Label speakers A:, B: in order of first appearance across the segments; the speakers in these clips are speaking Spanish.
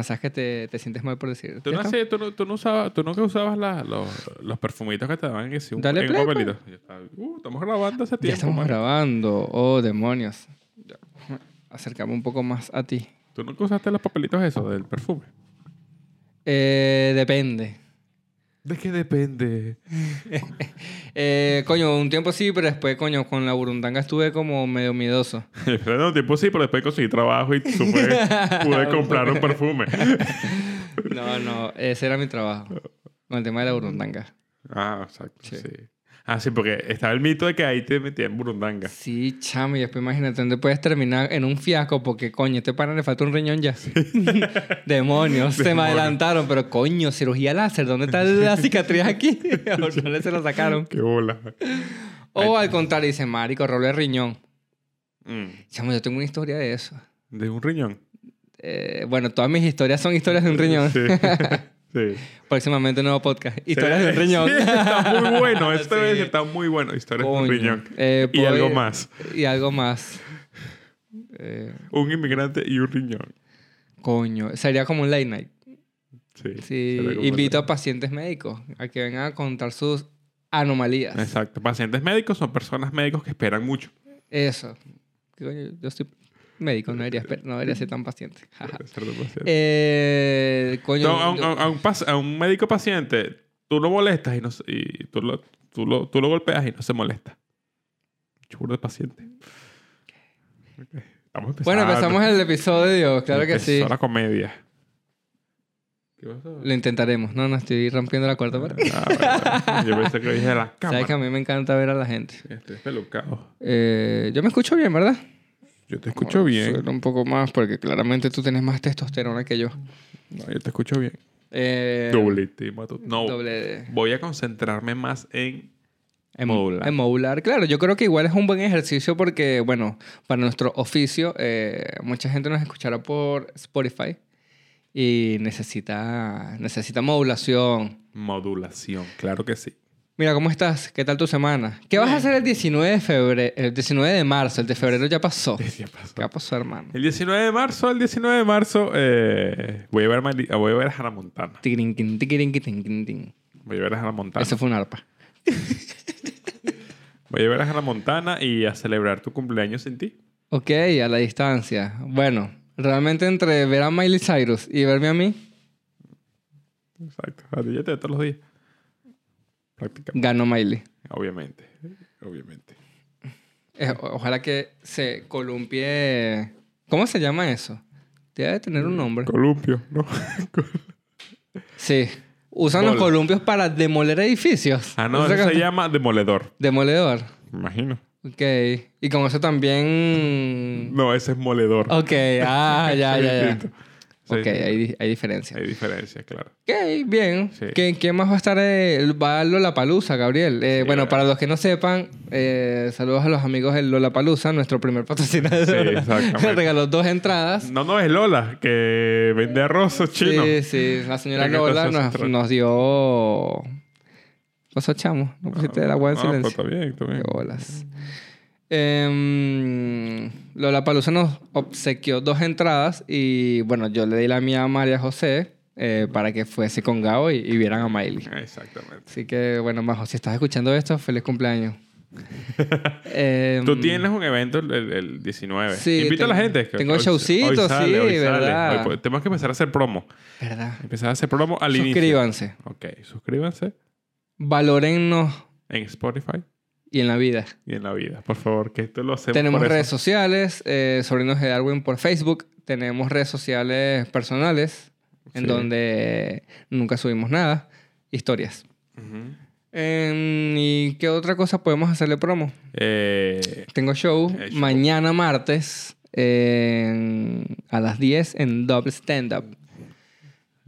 A: Cuando sabes que te, te sientes mal por decir.
B: ¿Tú, no, tú, no, tú, no usabas, tú nunca usabas la- los, los perfumitos que te daban en, sí, un,
A: Dale
B: en un
A: play,
B: papelito. Ya está. Uh, estamos grabando hace
A: Ya
B: tiempo.
A: estamos
B: mano.
A: grabando. Oh, demonios. Ya, Acercame un poco más a ti.
B: ¿Tú nunca usaste los papelitos esos del perfume?
A: Eh, depende.
B: ¿De qué depende?
A: Eh, coño, un tiempo sí, pero después, coño, con la burundanga estuve como medio miedoso.
B: Pero un tiempo sí, pero después conseguí trabajo y supe, pude comprar un perfume.
A: No, no, ese era mi trabajo. Con el tema de la burundanga.
B: Ah, exacto. Sí.
A: Sí.
B: Ah, sí, porque estaba el mito de que ahí te metían burundanga.
A: Sí, chamo, y después imagínate dónde puedes terminar en un fiasco porque, coño, este pana le falta un riñón ya. Demonios, se me adelantaron, pero coño, cirugía láser, ¿dónde está la cicatriz aquí? ¿O no se lo sacaron?
B: Qué bola.
A: O al contrario, dice, marico, rollo de riñón.
B: Mm.
A: Chamo, yo tengo una historia de eso.
B: De un riñón.
A: Eh, bueno, todas mis historias son historias de un riñón.
B: Sí. Sí.
A: Próximamente un nuevo podcast. Historias de un riñón.
B: Sí, está muy bueno. Esto
A: Sí.
B: ser- está muy bueno. Historias de un riñón.
A: Eh,
B: y algo más.
A: Y algo más. Eh,
B: Un inmigrante y un riñón.
A: coño, sería como un late night.
B: Sí.
A: Invito a pacientes médicos a que vengan a contar sus anomalías.
B: Exacto. Pacientes médicos son personas médicos que esperan mucho.
A: Eso. Yo soy médico, no debería, no debería ser tan paciente. Eh, coño,
B: No, a, un,
A: yo-
B: a- a un pas- a un médico paciente, tú lo molestas y, no, se- y tú, lo, tú, lo, tú lo golpeas y no se molesta. Churro de paciente. Ok. Estamos empezando.
A: bueno, empezamos el episodio, claro que sí.
B: Empezó la comedia. ¿Qué pasó?
A: Lo intentaremos. No, no, estoy rompiendo la cuarta pared.
B: Ah. Yo pensé que dije la
A: Sabes que a
B: cámara.
A: mí me encanta ver a la gente.
B: Estoy pelucado.
A: Eh, yo me escucho bien, ¿verdad?
B: Yo te escucho bien.
A: Suena un poco más porque claramente tú tienes más testosterona que yo.
B: No, yo te escucho bien.
A: Eh,
B: Doblete, mato. No,
A: doble-
B: voy a concentrarme más en
A: En
B: modular.
A: En modular, claro. Yo creo que igual es un buen ejercicio porque, bueno, para nuestro oficio, eh, mucha gente nos escuchará por Spotify y necesita, necesita modulación.
B: modulación. Claro que sí.
A: Mira, ¿cómo estás? ¿Qué tal tu semana? ¿Qué vas a hacer el 19 de febrero? El 19 de marzo. El de febrero ya pasó.
B: Ya pasó.
A: ¿Qué pasó, hermano?
B: El 19 de marzo, el 19 de marzo, eh, voy, a ver, Mali- voy a ver a Hannah Montana.
A: Tiquirinquin, tiquirinquin, tiquirinquin.
B: Voy a ver a Hannah Montana.
A: Eso fue un arpa.
B: Voy a ver a Hannah Montana y a celebrar tu cumpleaños sin ti.
A: Ok, a la distancia. Bueno, realmente entre ver a Miley Cyrus y verme a mí,
B: Exacto. A ti ya te veo todos los días. Prácticamente.
A: gano Miley.
B: Obviamente. Obviamente.
A: Eh, ojalá que se columpie. ¿Cómo se llama eso? Debe tener un nombre.
B: Columpio, ¿no?
A: Sí. Usan los columpios para demoler edificios.
B: ah, no, eso se llama demoledor.
A: Demoledor.
B: Me imagino.
A: Ok. Y con eso también.
B: No, ese es moledor.
A: Ok. Ah, ya, ya, ya.
B: Sí,
A: Ok, hay, hay diferencia.
B: Hay diferencia, claro.
A: Ok, bien.
B: Sí.
A: ¿Qué- ¿Quién más va a estar? Eh, va a Lollapalooza, Gabriel. Eh,
B: Sí,
A: bueno, para los que no sepan, eh, saludos a los amigos del Lollapalooza, nuestro primer patrocinador.
B: Sí, exactamente.
A: Regaló dos entradas.
B: No, no, es Lola, que vende arroz chino.
A: Sí, sí. La señora Lola nos, dio... ¿Qué pasó, chamo? No pusiste el agua en
B: Ah, pues
A: silencio.
B: está bien, está bien.
A: Qué bolas. Eh, Lola Palusa nos obsequió dos entradas y bueno, yo le di la mía a María José eh, para que fuese con Gabo y, y vieran a Miley.
B: Exactamente.
A: Así que bueno, Majo, si estás escuchando esto, feliz cumpleaños. Eh,
B: Tú tienes un evento el, el- el 19.
A: Sí,
B: Invita a la gente.
A: tengo
B: hoy-
A: showcito,
B: hoy sale,
A: sí,
B: hoy.
A: ¿verdad?
B: Hoy tenemos que empezar a hacer promo.
A: ¿Verdad?
B: Empezar a hacer promo al inicio.
A: Suscríbanse.
B: Ok, suscríbanse
A: Valórennos
B: en Spotify
A: y en la vida.
B: y en la vida. Por favor, que esto lo hacemos
A: Tenemos
B: por eso.
A: redes sociales, eh, Sobrinos de Darwin por Facebook. Tenemos redes sociales personales en donde nunca subimos nada. Historias. Em, ¿Y qué otra cosa podemos hacerle promo?
B: Eh,
A: Tengo show,
B: Eh, show.
A: mañana martes en- a las 10 en Double Stand Up.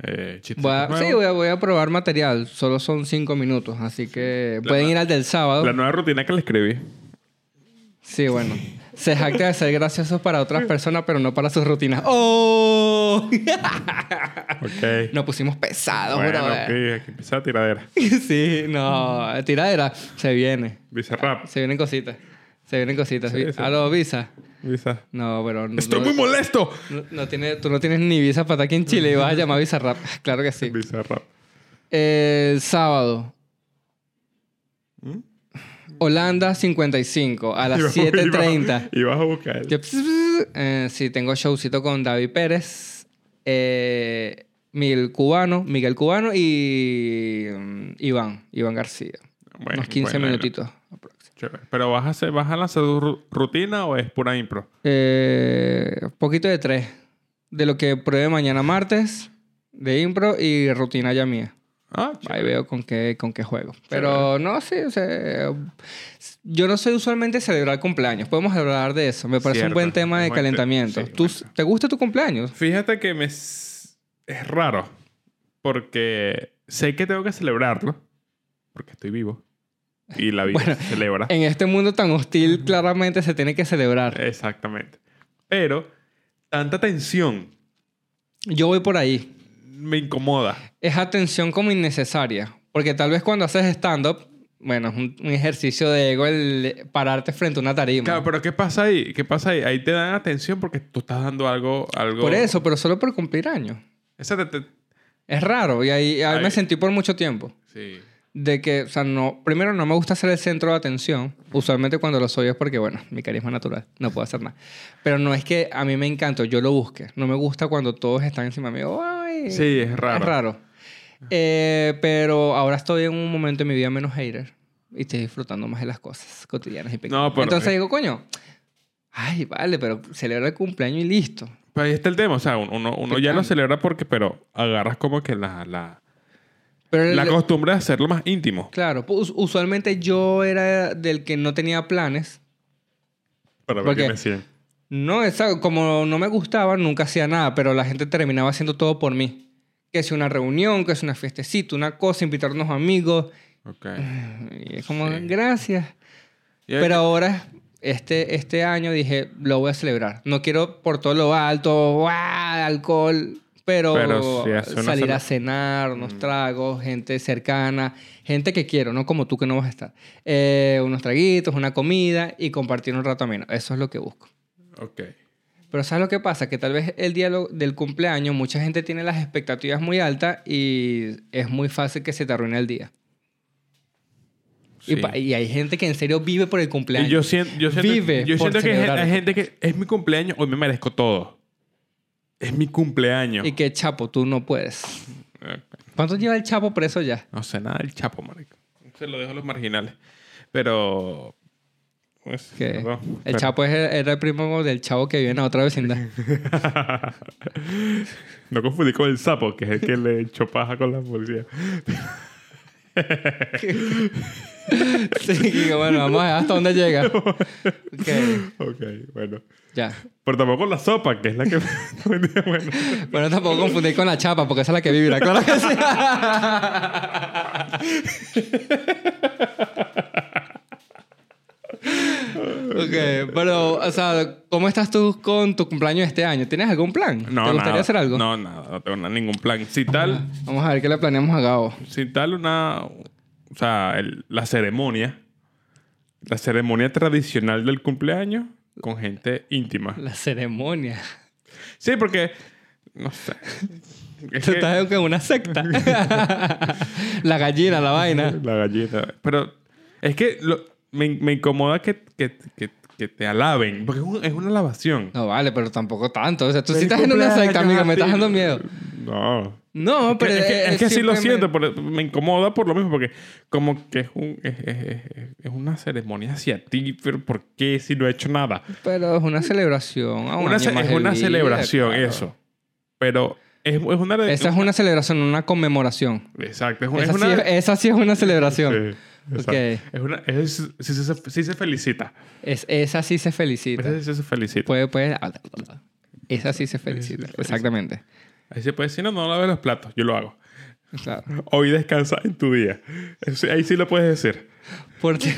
B: Eh,
A: Voy a- sí, voy a, voy a probar material. Solo son 5 minutos, así que
B: La
A: pueden ir al del sábado.
B: La nueva rutina que le escribí.
A: Sí, bueno. Se jacta de ser graciosos para otras personas, pero no para sus rutinas. ¡Oh!
B: Ok.
A: Nos pusimos pesados,
B: bueno,
A: brother.
B: ok, aquí empieza la tiradera.
A: Sí, no. Tiradera. Se viene.
B: Dice rap.
A: Se vienen cositas. Se vienen cositas.
B: Sí, sí.
A: Aló, Visa.
B: Visa.
A: No, pero... no-
B: ¡Estoy
A: no-
B: muy molesto!
A: no- no tiene, tú no tienes ni visa para estar aquí en Chile y vas a llamar Bizarrap. Claro que sí.
B: Visa rap.
A: El sábado.
B: ¿Mm?
A: Holanda 55 a las
B: Y vas- y vas-
A: 7.30.
B: Y vas a buscar.
A: Yo, pss, pss, eh, sí, tengo showcito con David Pérez, eh, Miguel Cubano, Miguel Cubano y mm, Iván, Iván García.
B: Bueno,
A: Unos 15
B: bueno,
A: minutitos.
B: Chévere. ¿Pero vas a, hacer, vas a lanzar tu rutina o es pura impro?
A: Eh, poquito de tres. De lo que pruebe mañana martes, de impro y rutina ya mía.
B: Ah,
A: Ahí veo con qué, con qué juego. Pero no, sí, o sea, yo no soy usualmente celebrar cumpleaños. Podemos hablar de eso. Me parece un buen tema de
B: buen te-
A: calentamiento.
B: sí,
A: ¿Tú. ¿Te gusta tu cumpleaños?
B: Fíjate que me... s- Es raro. Porque sé que tengo que celebrarlo. Porque estoy vivo. Y la vida
A: Bueno,
B: se celebra.
A: En este mundo tan hostil, claramente se tiene que celebrar.
B: Exactamente. Pero tanta tensión
A: Yo voy por ahí.
B: me incomoda.
A: Es atención como innecesaria. Porque tal vez cuando haces stand-up, bueno, es un, un ejercicio de ego el pararte frente a una tarima.
B: Claro, pero ¿qué pasa ahí? ¿Qué pasa ahí? Ahí te dan atención porque tú estás dando algo... algo...
A: por eso, pero solo por cumplir años.
B: Esa te- te-
A: Es raro. Y ahí, ahí
B: Ahí.
A: me sentí por mucho tiempo.
B: Sí.
A: De que, o sea, no, primero no me gusta ser el centro de atención. Usualmente cuando lo soy es porque, bueno, mi carisma natural, no puedo hacer nada. Pero no es que a mí me encanta, yo lo busque. No me gusta cuando todos están encima mío. Ay,
B: Sí, es raro.
A: Es raro. Eh, pero ahora estoy en un momento de mi vida menos hater y estoy disfrutando más de las cosas cotidianas y pequeñas.
B: No,
A: Entonces digo, coño, ay, vale, pero celebra el cumpleaños y listo.
B: Pero ahí está el tema. O sea, uno, uno
A: ¿Qué
B: ya lo celebra porque... Pero agarras como que la... la
A: Pero el-
B: La costumbre de hacerlo más íntimo.
A: claro, pues, usualmente yo era del que no tenía planes
B: Para ver
A: Porque-
B: qué me siguen.
A: No, esa, como no me gustaba, nunca hacía nada, pero la gente terminaba haciendo todo por mí. Que si una reunión, que si una fiestecita, una cosa, invitar a unos amigos.
B: Ok.
A: Y es como,
B: Sí.
A: gracias. Pero ahora, este, este año dije, lo voy a celebrar. No quiero por todo lo alto, ¡guau! alcohol, pero,
B: una
A: salir a cenar, unos tragos, gente cercana, gente que quiero, no como tú que no vas a estar. Eh, unos traguitos, una comida y compartir un rato ameno. Eso es lo que busco.
B: Ok.
A: Pero ¿sabes lo que pasa? Que tal vez el día del cumpleaños mucha gente tiene las expectativas muy altas y es muy fácil que se te arruine el día. Y,
B: Sí.
A: y hay gente que en serio vive por el cumpleaños.
B: Y yo siento, yo siento,
A: Vive
B: yo siento que hay gente que es mi cumpleaños, hoy me merezco todo. Es mi cumpleaños.
A: Y que Chapo, tú no puedes. ¿Cuánto lleva el Chapo preso ya?
B: No sé nada del Chapo, marico. Se lo dejo a los marginales. Pero... pues, perdón,
A: el
B: pero-
A: Chapo es el- era el primo del chavo que vive en la otra vecindad.
B: no confundí con el sapo, que es el que le echó paja con la policía.
A: sí, bueno, vamos a ver hasta dónde llega. Ok,
B: ok, bueno.
A: Ya.
B: Pero tampoco con la sopa, que es la que... bueno.
A: Bueno, tampoco confundir con la chapa, porque esa es la que vivirá. Claro que sí. ok, pero, o sea, ¿cómo estás tú con tu cumpleaños este año? ¿Tienes algún plan?
B: No,
A: ¿Te gustaría
B: nada.
A: hacer algo?
B: No, nada. No tengo ningún plan. Si tal...
A: Vamos a ver qué le planeamos a Gabo.
B: Si tal una... O sea, el- la ceremonia. La ceremonia tradicional del cumpleaños con gente íntima.
A: La ceremonia.
B: Sí, porque... No sé. Es
A: Tú
B: que-
A: estás en una secta. la gallina, la vaina.
B: La gallina. Pero es que lo- me, me incomoda que, que, que, que te alaben. Porque es, un- es una alabación.
A: No vale, pero tampoco tanto. O sea, tú sí estás en una secta, amigo. Me estás dando miedo.
B: No.
A: No, pero
B: es que, es que sí lo siento, pero me incomoda por lo mismo, porque como que es, un, es, es- una ceremonia hacia ti, pero ¿por qué si no he hecho nada?
A: Pero es una celebración. a un
B: Una
A: año
B: ce-
A: más
B: es una
A: vida,
B: celebración,
A: claro.
B: eso. Pero es, es una...
A: Esa es una celebración, una conmemoración.
B: Exacto, es,
A: Esa,
B: una...
A: sí, esa sí es una celebración.
B: Sí. Es una... Es, sí, sí se felicita.
A: Es, esa sí se felicita.
B: Esa sí se felicita.
A: Puede, puede. Esa sí se felicita. Exactamente.
B: Ahí se puede decir, no, no laves los platos. Yo lo hago.
A: Claro.
B: Hoy descansa en tu día. Ahí sí lo puedes decir.
A: Porque,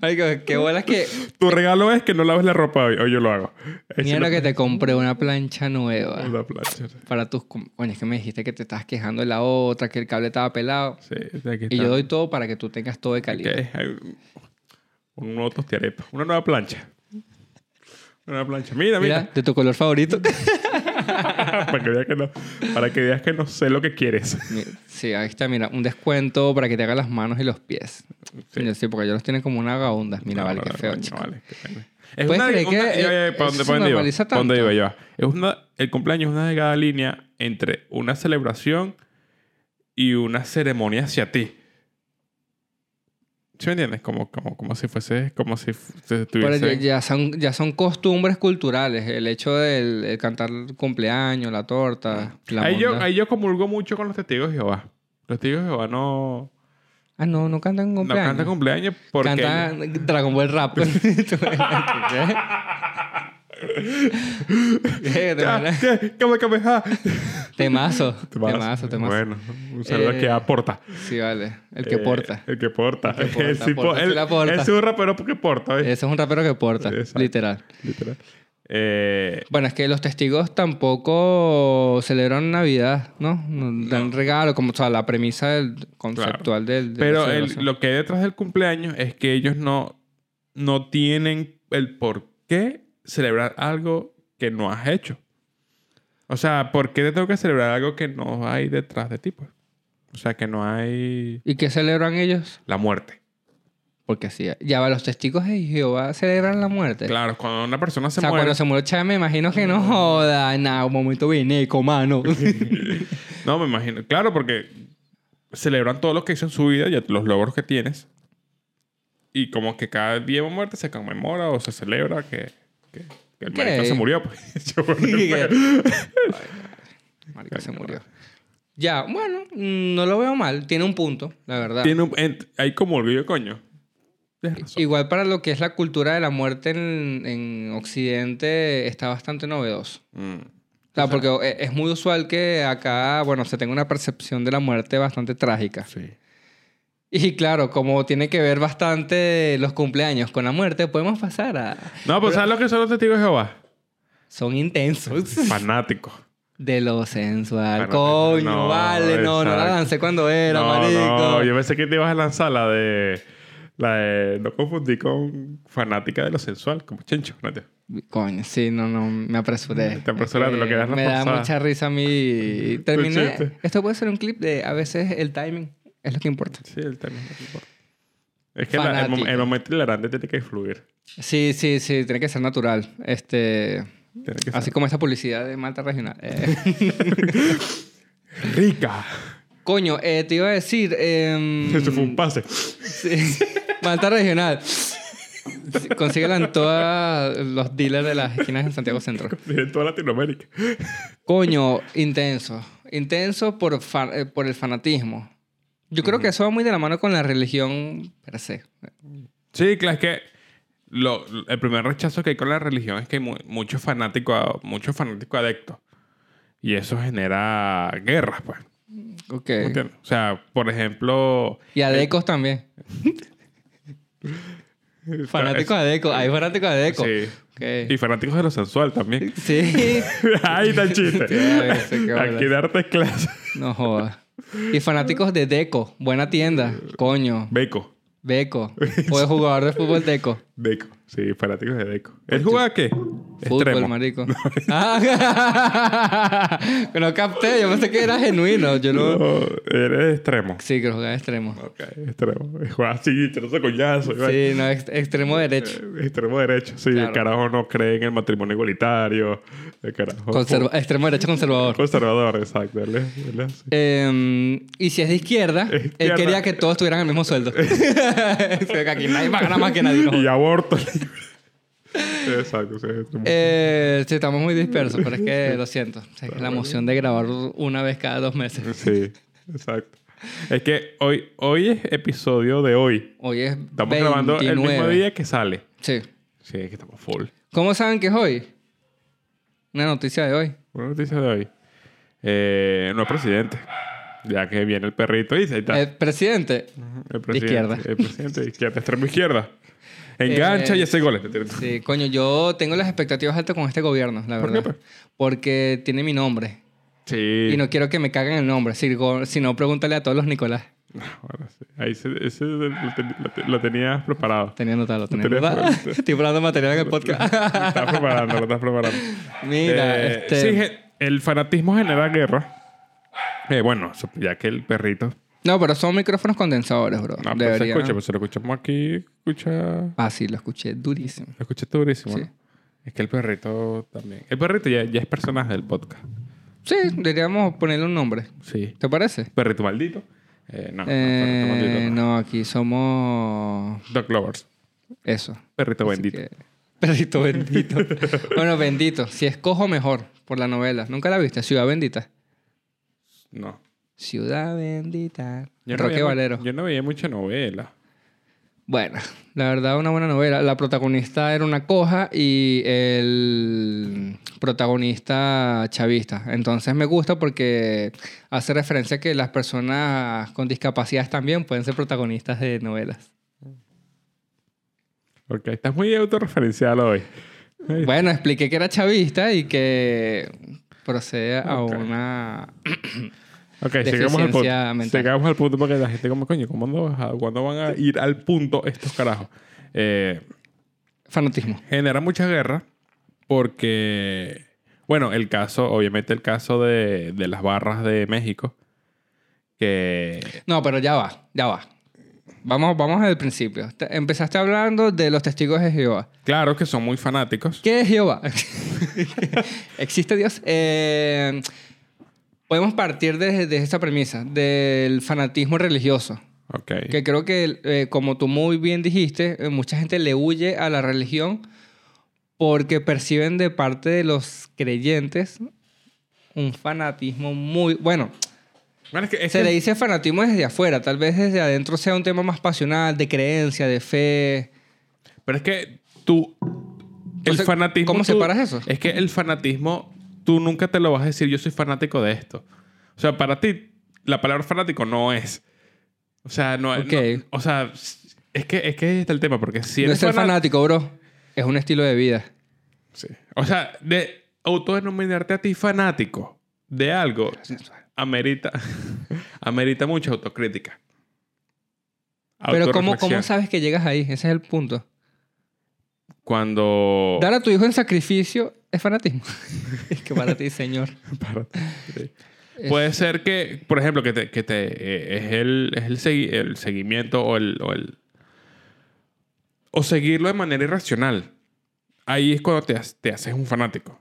A: Marico, qué bolas que.
B: Tu regalo es que no laves la ropa hoy. Hoy yo lo hago. Ahí sí
A: Mira
B: lo-
A: que te compré una plancha nueva
B: Una plancha.
A: para tus. Coño, es que me dijiste que te estabas quejando de la otra, que el cable estaba pelado.
B: Sí, de aquí
A: Y
B: está.
A: yo doy todo para que tú tengas todo de calidad.
B: hay Un nuevo tostiarepa. Una nueva plancha. Una plancha. Mira, mira.
A: Mira, de tu color favorito.
B: para, que veas que no, para que veas que no sé lo que quieres.
A: Sí, ahí está, mira, un descuento para que te haga las manos y los pies. Sí, sí porque ellos los tienen como una vagabunda. Mira,
B: No,
A: vale,
B: no,
A: qué feo,
B: no,
A: chico.
B: vale, qué pena. Es
A: ¿Puedes
B: una,
A: creer
B: una-
A: que,
B: ya, ya,
A: eh,
B: ¿para dónde, para dónde iba? una, el cumpleaños es una delgada línea entre una celebración y una ceremonia hacia ti. ¿Sí me entiendes? Como, como, como si fuese, como si fu- se
A: Pero ya, son, ya son costumbres culturales. El hecho del el cantar el cumpleaños, la torta, la
B: Ahí yo, ahí yo comulgo mucho con los testigos de Jehová. Los testigos de Jehová no,
A: Ah, no, no cantan
B: no
A: cumpleaños.
B: cantan cumpleaños porque...
A: Cantan Dragon Ball Rap. ¿Qué? ¿Qué?
B: ¿Cómo que?
A: Temazo. Temazo, temazo.
B: Bueno, un saludo
A: Eh,
B: aquí a Porta.
A: Sí, vale. El que
B: Eh,
A: porta.
B: El que porta.
A: El que porta,
B: El
A: porta,
B: el-
A: porta.
B: Ese es un rapero porque porta, ¿ves?
A: Ese es un rapero que porta,
B: Exacto.
A: literal.
B: Literal. Eh,
A: Bueno, es que los testigos tampoco celebran Navidad, ¿no? No Dan regalo, como o sea, la premisa del conceptual del. de la
B: pero el- lo que hay detrás del cumpleaños es que ellos no, no tienen el por qué celebrar algo que no has hecho. O sea, ¿por qué te tengo que celebrar algo que no hay detrás de ti? Pues? O sea, que no hay
A: ¿Y qué celebran ellos?
B: la muerte.
A: Porque así, ya va, los testigos de Jehová celebran la muerte.
B: Claro, cuando una persona se
A: o sea,
B: muere...
A: cuando se murió Chávez, me imagino que no joda. Nada, un momento veneco, mano.
B: No, me imagino. Claro, porque celebran todo lo que hizo en su vida, ya los logros que tienes. Y como que cada día de muerte se conmemora o se celebra que, que el
A: ¿Qué?
B: marico se murió. Pues. Yo,
A: Marico, se murió. Ya, bueno, no lo veo mal. Tiene un punto, la verdad.
B: Tiene un, en- hay como orgullo, coño.
A: Igual para lo que es la cultura de la muerte en, en Occidente está bastante novedoso.
B: Mm.
A: O sea, porque e- es muy usual que acá, bueno, se tenga una percepción de la muerte bastante trágica.
B: Sí.
A: Y claro, como tiene que ver bastante los cumpleaños con la muerte, podemos pasar a...
B: No, pues ¿sabes lo que son los testigos de Jehová?
A: Son intensos.
B: Fanáticos.
A: De lo sensual.
B: Fanático.
A: Coño,
B: No,
A: vale. No, no la lancé cuando era,
B: no,
A: marico.
B: no, yo pensé que te ibas a lanzar la de... La de... No confundí con fanática de lo sensual, como chencho. ¿no?
A: Coño, sí, no, no, me apresuré.
B: Te apresuraste,
A: Es
B: lo que das la
A: Me da
B: forzada.
A: mucha risa a mí. Terminé. Esto puede ser un clip de a veces el timing es lo que importa.
B: Sí, el tema no importa. Es que la- el, mom- el momento hilarante tiene que fluir.
A: Sí, sí, sí, tiene que ser natural. Este.
B: Que
A: Así
B: ser.
A: como esta publicidad de Malta Regional. Eh,
B: ¡Rica!
A: Coño, eh, te iba a decir.
B: Eso fue un pase.
A: sí, Malta Regional. Sí, Consíguela en todos los dealers de las esquinas en Santiago Centro.
B: En toda Latinoamérica.
A: Coño, intenso. Intenso por, eh, por el fanatismo. Yo creo que eso va muy de la mano con la religión per se.
B: Sí, claro, es que lo- el primer rechazo que hay con la religión es que hay mu- muchos fanáticos muchos fanáticos adeptos. Y eso genera guerras, pues.
A: Ok.
B: O sea, por ejemplo...
A: Y adecos también. Fanáticos adecos. Hay fanáticos adecos.
B: Sí. Y fanáticos de lo sensual también.
A: Sí.
B: Ahí está el chiste. Aquí darte clase.
A: No jodas. Y fanáticos de Deco. Buena tienda. Coño.
B: Beco.
A: Beco. O de jugador de fútbol Deco.
B: Deco. Sí, fanáticos de Deco. ¿Él juega qué?
A: Fútbol,
B: Extremo.
A: marico. Ah, no capté. Yo pensé que era genuino. Yo no...
B: No, eres extremo.
A: Sí, que jugaba extremo.
B: Ok, extremo. Juega así, trozo coñazo.
A: Sí, no, ex- extremo derecho.
B: Eh, Extremo derecho. Sí, el
A: Claro.
B: carajo no cree en el matrimonio igualitario. El carajo.
A: Conserva- extremo derecho conservador.
B: Conservador, exacto. Él es- él es así.
A: Eh, y si es de izquierda, él quería que todos tuvieran el mismo sueldo. Aquí nadie va a ganar más que nadie. ¿no?
B: Y aborto. Exacto. sí.
A: Eh, sí, estamos muy dispersos, pero es que lo siento. Es la emoción de grabar una vez cada dos meses.
B: Sí, exacto. Es que hoy, hoy es episodio de hoy.
A: Hoy es
B: Estamos grabando el mismo
A: 29.
B: día que sale.
A: Sí.
B: Sí, es que estamos full.
A: ¿Cómo saben que es hoy? Una noticia de hoy.
B: Buena noticia de hoy. Eh, no es presidente. Ya que viene el perrito y ahí está.
A: El presidente.
B: el presidente,
A: izquierda.
B: El presidente de izquierda, extremo izquierda. Engancha
A: Eh,
B: y ese gol.
A: Sí, coño, yo tengo las expectativas altas con este gobierno, la
B: ¿Por
A: verdad.
B: qué, pues?
A: Porque tiene mi nombre.
B: Sí.
A: Y no quiero que me caguen el nombre. Si, no, pregúntale a todos los Nicolás.
B: Ahora sí. Ahí se- ese lo, ten- lo te- lo tenías preparado.
A: Tenía anotado, tenía
B: tenías
A: anotado.
B: preparado.
A: Estoy probando material en el
B: Lo
A: podcast.
B: estás preparando, lo estás preparando.
A: Mira,
B: Eh,
A: este...
B: Sí, el fanatismo genera guerra. Eh, bueno, ya que el perrito...
A: No, pero son micrófonos condensadores, bro.
B: No, pero se
A: Debería-
B: escucha, pues si lo escuchamos aquí, escucha...
A: Ah, sí, lo escuché durísimo.
B: Lo escucha durísimo,
A: Sí.
B: ¿no? Es que el perrito también... El perrito ya, ya es personaje del podcast.
A: Sí, deberíamos ponerle un nombre.
B: Sí.
A: ¿Te parece?
B: Perrito maldito. Eh, no, no,
A: Eh,
B: perrito maldito no.
A: no, aquí somos
B: Dog lovers.
A: eso.
B: Perrito
A: Así
B: bendito.
A: que- Perrito bendito. bueno, bendito. Si escojo mejor por la novela. ¿Nunca la viste? Ciudad Bendita.
B: No.
A: Ciudad Bendita.
B: Yo no
A: Roque
B: veía
A: Valero.
B: Yo no veía mucha novela.
A: Bueno, la verdad, una buena novela. La protagonista era una coja y el protagonista chavista. Entonces me gusta porque hace referencia a que las personas con discapacidades también pueden ser protagonistas de novelas.
B: Ok, estás muy autorreferencial hoy.
A: Bueno, expliqué que era chavista y que procede a una...
B: Ok, llegamos al punto. Llegamos al punto porque la gente como, coño, ¿cuándo, ¿cuándo van a ir al punto estos carajos? Eh,
A: Fanatismo.
B: genera mucha guerra porque, bueno, el caso, obviamente el caso de, de las barras de México, que
A: No, pero ya va, ya va. Vamos, vamos al principio. Te- Empezaste hablando de los testigos de Jehová.
B: claro que son muy fanáticos.
A: ¿Qué es Jehová? ¿Existe Dios? Eh, podemos partir de, de esta premisa, del fanatismo religioso.
B: Ok.
A: Que creo que, eh, como tú muy bien dijiste, eh, mucha gente le huye a la religión porque perciben de parte de los creyentes un fanatismo muy... Bueno,
B: Bueno, es que, es
A: se
B: que-
A: le dice fanatismo desde afuera. Tal vez desde adentro sea un tema más pasional, de creencia, de fe.
B: Pero es que tú. El
A: Entonces,
B: fanatismo.
A: ¿cómo
B: tú-
A: separas eso?
B: Es que el fanatismo, tú nunca te lo vas a decir, yo soy fanático de esto. O sea, para ti, la palabra fanático no es. O sea, no es.
A: Ok.
B: no- o sea, es que, es que ahí está el tema, porque si
A: no es fanático, bro. Es un estilo de vida.
B: Sí. O sea, de autodenominarte a ti fanático de algo amerita, amerita mucha autocrítica.
A: Pero ¿cómo, ¿cómo sabes que llegas ahí? Ese es el punto.
B: Cuando...
A: Dar a tu hijo en sacrificio es fanatismo. es que para ti, Señor.
B: Para- sí.
A: Es-
B: Puede ser que, por ejemplo, que te, que te eh, es el, es el, segui- el seguimiento o el, o el o seguirlo de manera irracional. Ahí es cuando te, te haces un fanático.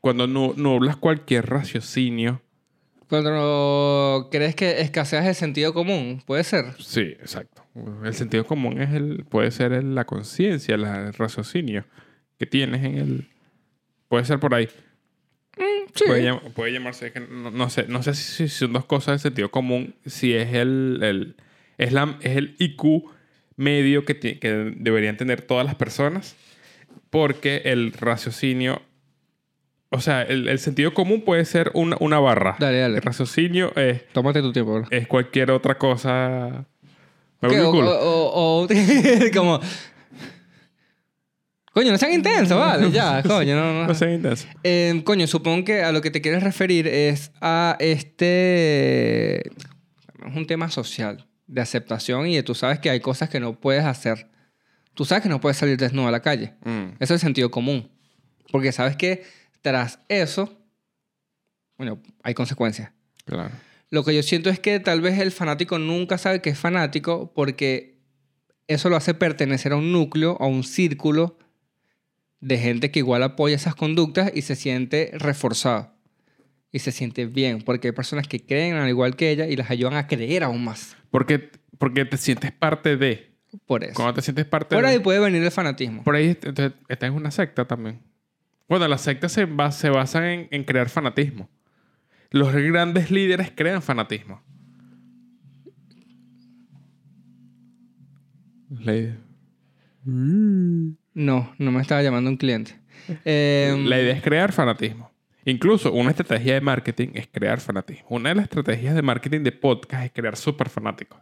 B: Cuando no, nublas cualquier raciocinio.
A: Cuando crees que escaseas el sentido común, puede ser.
B: Sí, exacto. El sentido común es el, puede ser la conciencia, el raciocinio que tienes en el. Puede ser por ahí.
A: Sí.
B: Puede, llam- puede llamarse, que no, no sé, no sé si, son dos cosas de sentido común, si es el, el- es, la, es el IQ medio que, que deberían tener todas las personas, porque el raciocinio, o sea, el, el sentido común puede ser una, una barra.
A: Dale, dale.
B: El raciocinio es,
A: Tómate tu tiempo, bro.
B: es cualquier otra cosa. Me
A: o- como... Coño, no sean intensos, vale, ya, coño, no, no.
B: No sé, intenso.
A: Eh, coño, supongo que a lo que te quieres referir es a este... Es un tema social, de aceptación y de tú sabes que hay cosas que no puedes hacer. Tú sabes que no puedes salir desnudo a la calle.
B: Mm,
A: Eso es el sentido común. Porque sabes que tras eso, bueno, hay consecuencias.
B: claro.
A: Lo que yo siento es que tal vez el fanático nunca sabe que es fanático porque eso lo hace pertenecer a un núcleo, a un círculo de gente que igual apoya esas conductas y se siente reforzado. Y se siente bien, porque hay personas que creen al igual que ella y las ayudan a creer aún más.
B: Porque, porque te sientes parte de.
A: Por eso.
B: Cuando te sientes parte
A: Por
B: de.
A: ahí puede venir el fanatismo.
B: Por ahí entonces, está en una secta también. Bueno, las sectas se, ba- se basan en, en crear fanatismo. Los grandes líderes crean fanatismo. La,
A: No, no me estaba llamando un cliente. Eh,
B: la idea es crear fanatismo. Incluso una estrategia de marketing es crear fanatismo. Una de las estrategias de marketing de podcast es crear super fanáticos.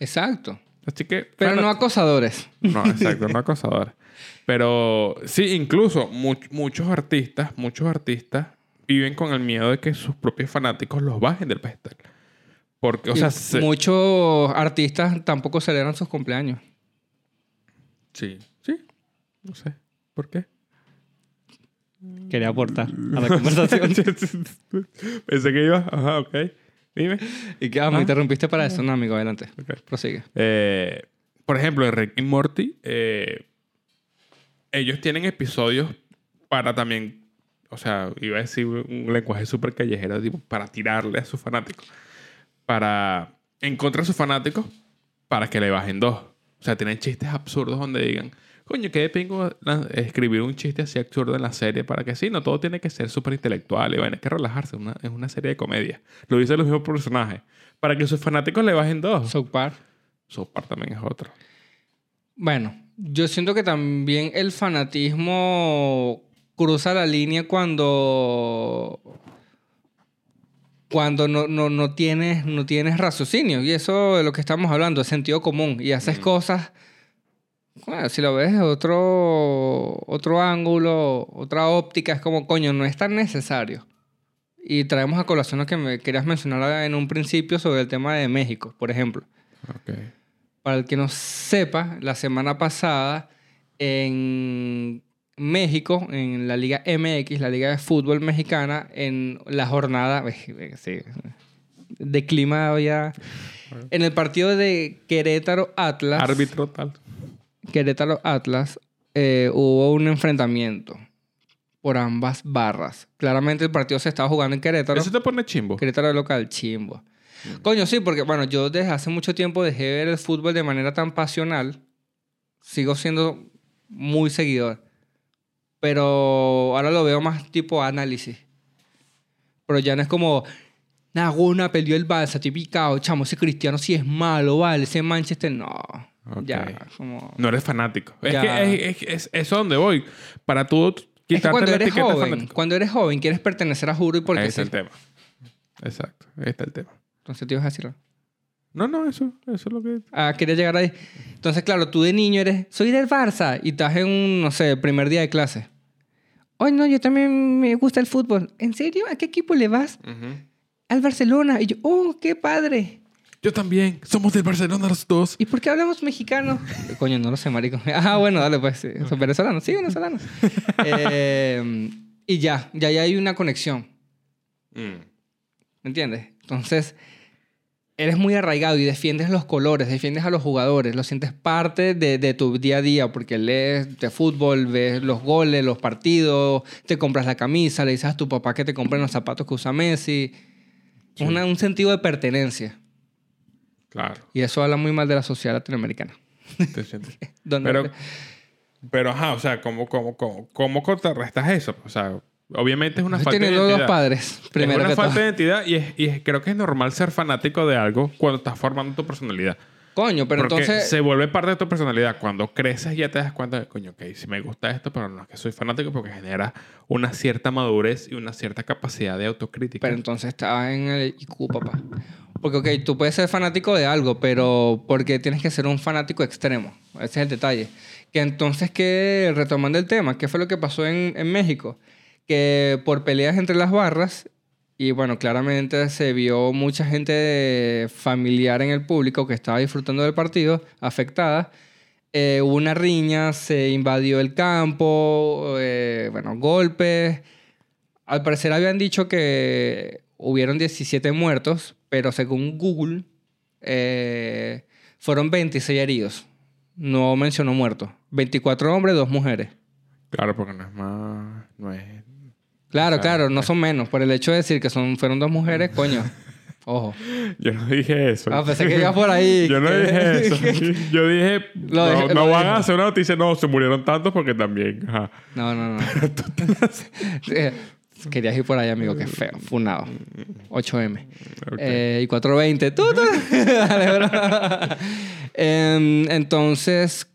A: exacto.
B: Así que...
A: Pero
B: fanat-
A: no acosadores.
B: No, exacto, no acosadores. Pero sí, incluso much- muchos artistas, muchos artistas viven con el miedo de que sus propios fanáticos los bajen del pedestal. Porque, o sea, se-
A: muchos artistas tampoco celebran sus cumpleaños.
B: sí, no sé, ¿por qué?
A: Quería aportar a la conversación.
B: Pensé que iba, ajá, ok, dime.
A: y que, ah, me interrumpiste para eso. No, amigo, adelante. Prosigue.
B: Eh, por ejemplo, en Rick y Morty, eh, ellos tienen episodios para también, o sea, iba a decir un lenguaje súper callejero, tipo, para tirarle a sus fanáticos. Para, en contra de sus fanáticos, para que le bajen dos. O sea, tienen chistes absurdos donde digan, coño, qué pingo escribir un chiste así absurdo en la serie para que sí, no todo tiene que ser súper intelectual y bueno, hay que relajarse, una, es una serie de comedia. Lo dicen los mismos personajes. Para que sus fanáticos le bajen dos.
A: South Park.
B: South Park también es otro.
A: Bueno, yo siento que también el fanatismo cruza la línea cuando cuando no, no, no tienes no tienes raciocinio y eso de lo que estamos hablando es sentido común y haces cosas bueno, si lo ves de otro otro ángulo otra óptica es como coño no es tan necesario y traemos a colación lo que me querías mencionar en un principio sobre el tema de México por ejemplo
B: Ok.
A: para el que no sepa, la semana pasada en México, en la Liga MX, la Liga de Fútbol Mexicana, en la jornada sí, de clima había... En el partido de Querétaro Atlas,
B: Árbitro tal.
A: Querétaro Atlas, eh, hubo un enfrentamiento por ambas barras. Claramente el partido se estaba jugando en Querétaro.
B: Eso te pone chimbo.
A: Querétaro local, chimbo. Coño, sí, porque bueno, yo desde hace mucho tiempo dejé de ver el fútbol de manera tan pasional. Sigo siendo muy seguidor. Pero ahora lo veo más tipo análisis. Pero ya no es como, Naguna perdió el Barça, típico, chamo, ese cristiano sí es malo, vale, ese Manchester, no.
B: Ok.
A: Ya, como...
B: No eres fanático. Es
A: Ya.
B: que es, es- es- eso es donde voy. Para tú
A: Es que
B: quitarte
A: cuando
B: la
A: eres
B: etiqueta
A: joven,
B: fanático.
A: cuando eres joven, quieres pertenecer a Juro y porque
B: Ahí está
A: sí.
B: el tema. Exacto. Ahí está el tema.
A: Entonces te ibas a.
B: No, no, eso, eso es lo que...
A: Ah, quería llegar ahí. Entonces, claro, tú de niño eres, soy del Barça y estás en un, no sé, primer día de clase. Oye, no, yo también me gusta el fútbol. ¿En serio? ¿A qué equipo le vas? Al Barcelona. Y yo, oh, qué padre.
B: Yo también. Somos del Barcelona los dos.
A: ¿Y por qué hablamos mexicano? Coño, no lo sé, marico. Ah, bueno, dale, pues. sí. Son venezolanos. Sí, venezolanos. Eh, y ya, ya, ya hay una conexión.
B: Mm.
A: ¿Me entiendes? Entonces, eres muy arraigado y defiendes los colores, defiendes a los jugadores, lo sientes parte de, de tu día a día porque lees de fútbol, ves los goles, los partidos, te compras la camisa, le dices a tu papá que te compren los zapatos que usa Messi.
B: Sí.
A: Una- un sentido de pertenencia.
B: Claro.
A: Y eso habla muy mal de la sociedad latinoamericana.
B: Te sientes-
A: Donde-
B: Pero, pero, ajá, o sea, ¿cómo, cómo, cómo, cómo contrarrestas eso? O sea, obviamente es una falta de
A: teniendo dos
B: identidad.
A: padres, primero
B: es una
A: que
B: falta
A: todo.
B: de identidad y, es, y es- creo que es normal ser fanático de algo cuando estás formando tu personalidad.
A: Coño, pero
B: Porque
A: entonces...
B: se vuelve parte de tu personalidad. Cuando creces ya te das cuenta de, coño, ok, si me gusta esto, pero no es que soy fanático porque genera una cierta madurez y una cierta capacidad de autocrítica.
A: Pero entonces estás en el IQ, papá. Porque, ok, tú puedes ser fanático de algo, pero porque tienes que ser un fanático extremo. Ese es el detalle. Que entonces, que retomando el tema, ¿qué fue lo que pasó en, en México? Que por peleas entre las barras, y bueno, claramente se vio mucha gente familiar en el público que estaba disfrutando del partido, afectada. Eh, una riña, se invadió el campo, eh, bueno, golpes. Al parecer habían dicho que hubieron 17 muertos, pero según Google eh, fueron 26 heridos. No mencionó muertos. 24 hombres, 2 mujeres.
B: Claro, porque no es más... No es...
A: Claro,
B: O sea,
A: claro, no son menos. Por el hecho de decir que son, fueron dos mujeres, coño. Ojo.
B: Yo no dije eso.
A: Ah, pensé que ibas por ahí.
B: Yo no dije eso. Yo dije... No
A: dije-
B: no
A: lo
B: van a hacer una noticia. No, se murieron tantos porque también... Ajá.
A: No, no, no. Eh, Querías ir por ahí, amigo. Qué feo. Funado. 8M.
B: Ok.
A: Eh, y 420. ¡Tú, tú! Dale. Em, entonces,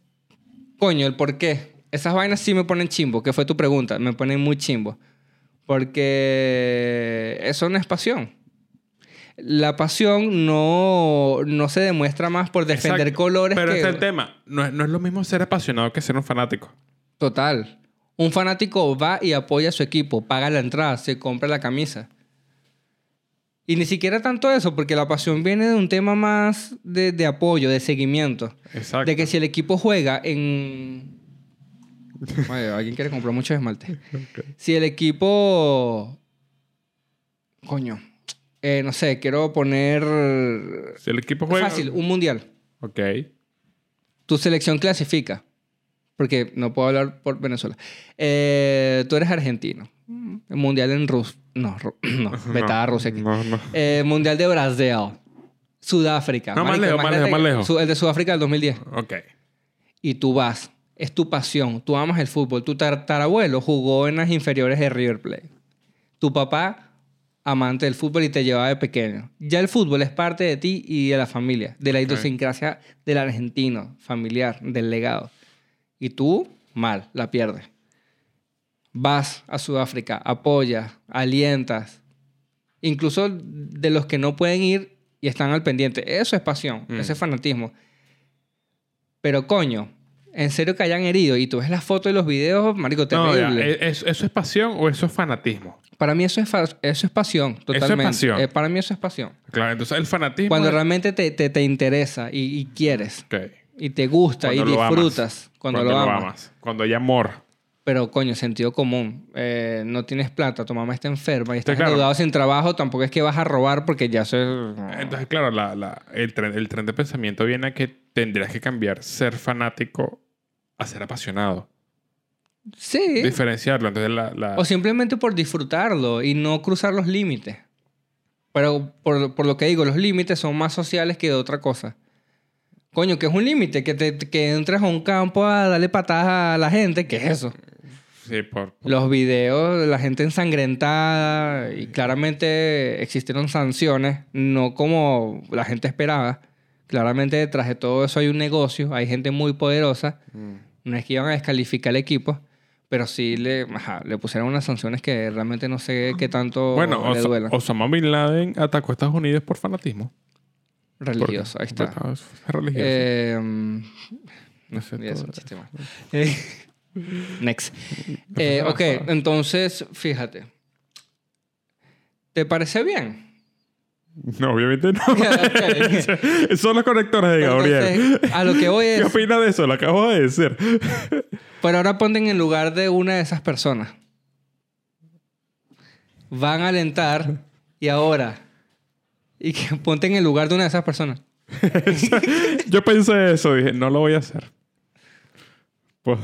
A: coño, el por qué. Esas vainas sí me ponen chimbo, que fue tu pregunta. Me ponen muy chimbo. Porque eso no es pasión. La pasión no, no se demuestra más por defender
B: Exacto.
A: colores
B: Pero
A: que...
B: este es el tema. No es, no es lo mismo ser apasionado que ser un fanático.
A: Total. Un fanático va y apoya a su equipo, paga la entrada, se compra la camisa. Y ni siquiera tanto eso, porque la pasión viene de un tema más de, de apoyo, de seguimiento.
B: Exacto.
A: De que si el equipo juega en... Oye, alguien quiere comprar mucho esmalte. Si el equipo... Coño. eh, no sé, quiero poner...
B: Si el equipo juega...
A: Fácil, un mundial.
B: Ok.
A: Tu selección clasifica. Porque no puedo hablar por Venezuela. Eh, tú eres argentino. El mundial en Rusia. No, Ru- no, vetada
B: No,
A: Rusia aquí.
B: No, no.
A: Eh, mundial de Brasil. Sudáfrica.
B: No, más lejos, más lejos, más lejos.
A: El de Sudáfrica del 2010.
B: Ok.
A: Y tú vas. Es tu pasión. Tú amas el fútbol. Tu tatarabuelo jugó en las inferiores de River Plate. Tu papá, amante del fútbol y te llevaba de pequeño. Ya el fútbol es parte de ti y de la familia. De la idiosincrasia del argentino, familiar, del legado. Y tú, mal, la pierdes. Vas a Sudáfrica, apoyas, alientas. Incluso de los que no pueden ir y están al pendiente. Eso es pasión,
B: Mm.
A: ese es fanatismo. Pero coño, en serio que hayan herido y tú ves las fotos y los videos, marico,
B: No, ya,
A: terrible.
B: ¿e- ¿eso, ¿Eso es pasión o eso es fanatismo?
A: Para mí eso es, eso es pasión, totalmente.
B: pasión.
A: Eh, para mí eso es pasión.
B: Claro, entonces el fanatismo...
A: Cuando
B: es-
A: realmente te, te, te interesa y, y quieres
B: Ok.
A: y te gusta
B: Cuando
A: y
B: amas.
A: disfrutas cuando, lo amas.
B: Cuando hay amor.
A: Pero coño, sentido común. Eh, no tienes plata, tu mamá está enferma y estás
B: claro.
A: endeudado sin trabajo, tampoco es que vas a robar porque ya eso es...
B: Entonces, claro, la, la- el, tren, el tren de pensamiento viene a que tendrías que cambiar ser fanático a ser apasionado.
A: Sí.
B: Diferenciarlo. Entonces, la... la-
A: O simplemente por disfrutarlo y no cruzar los límites. Pero por, por lo que digo, los límites son más sociales que de otra cosa. Coño, que es un límite? Que, te, que entres a un campo a darle patadas a la gente. ¿Qué es eso?
B: Sí, por...
A: Los videos, la gente ensangrentada y claramente existieron sanciones, no como la gente esperaba. Claramente detrás de todo eso hay un negocio, hay gente muy poderosa.
B: Mm.
A: No es que iban a descalificar el equipo, pero sí le, ajá, le pusieron unas sanciones que realmente no sé qué tanto
B: Bueno,
A: le.
B: Osama Bin Laden atacó a Estados Unidos por fanatismo.
A: Religioso, ahí está.
B: Bueno, es religioso.
A: Eh, mm,
B: no sé, todo eso.
A: Next. Eh, ok, entonces, fíjate. ¿Te parece bien?
B: No, obviamente no. Son los conectores de Gabriel.
A: Entonces, a lo que voy
B: ¿Qué
A: es...
B: opina de eso? Lo acabo de decir.
A: Pero ahora ponte en el lugar de una de esas personas. Van a alentar y ahora... Y que ponte en el lugar de una de esas personas.
B: Yo pensé eso. Dije, no lo voy a hacer. Pues,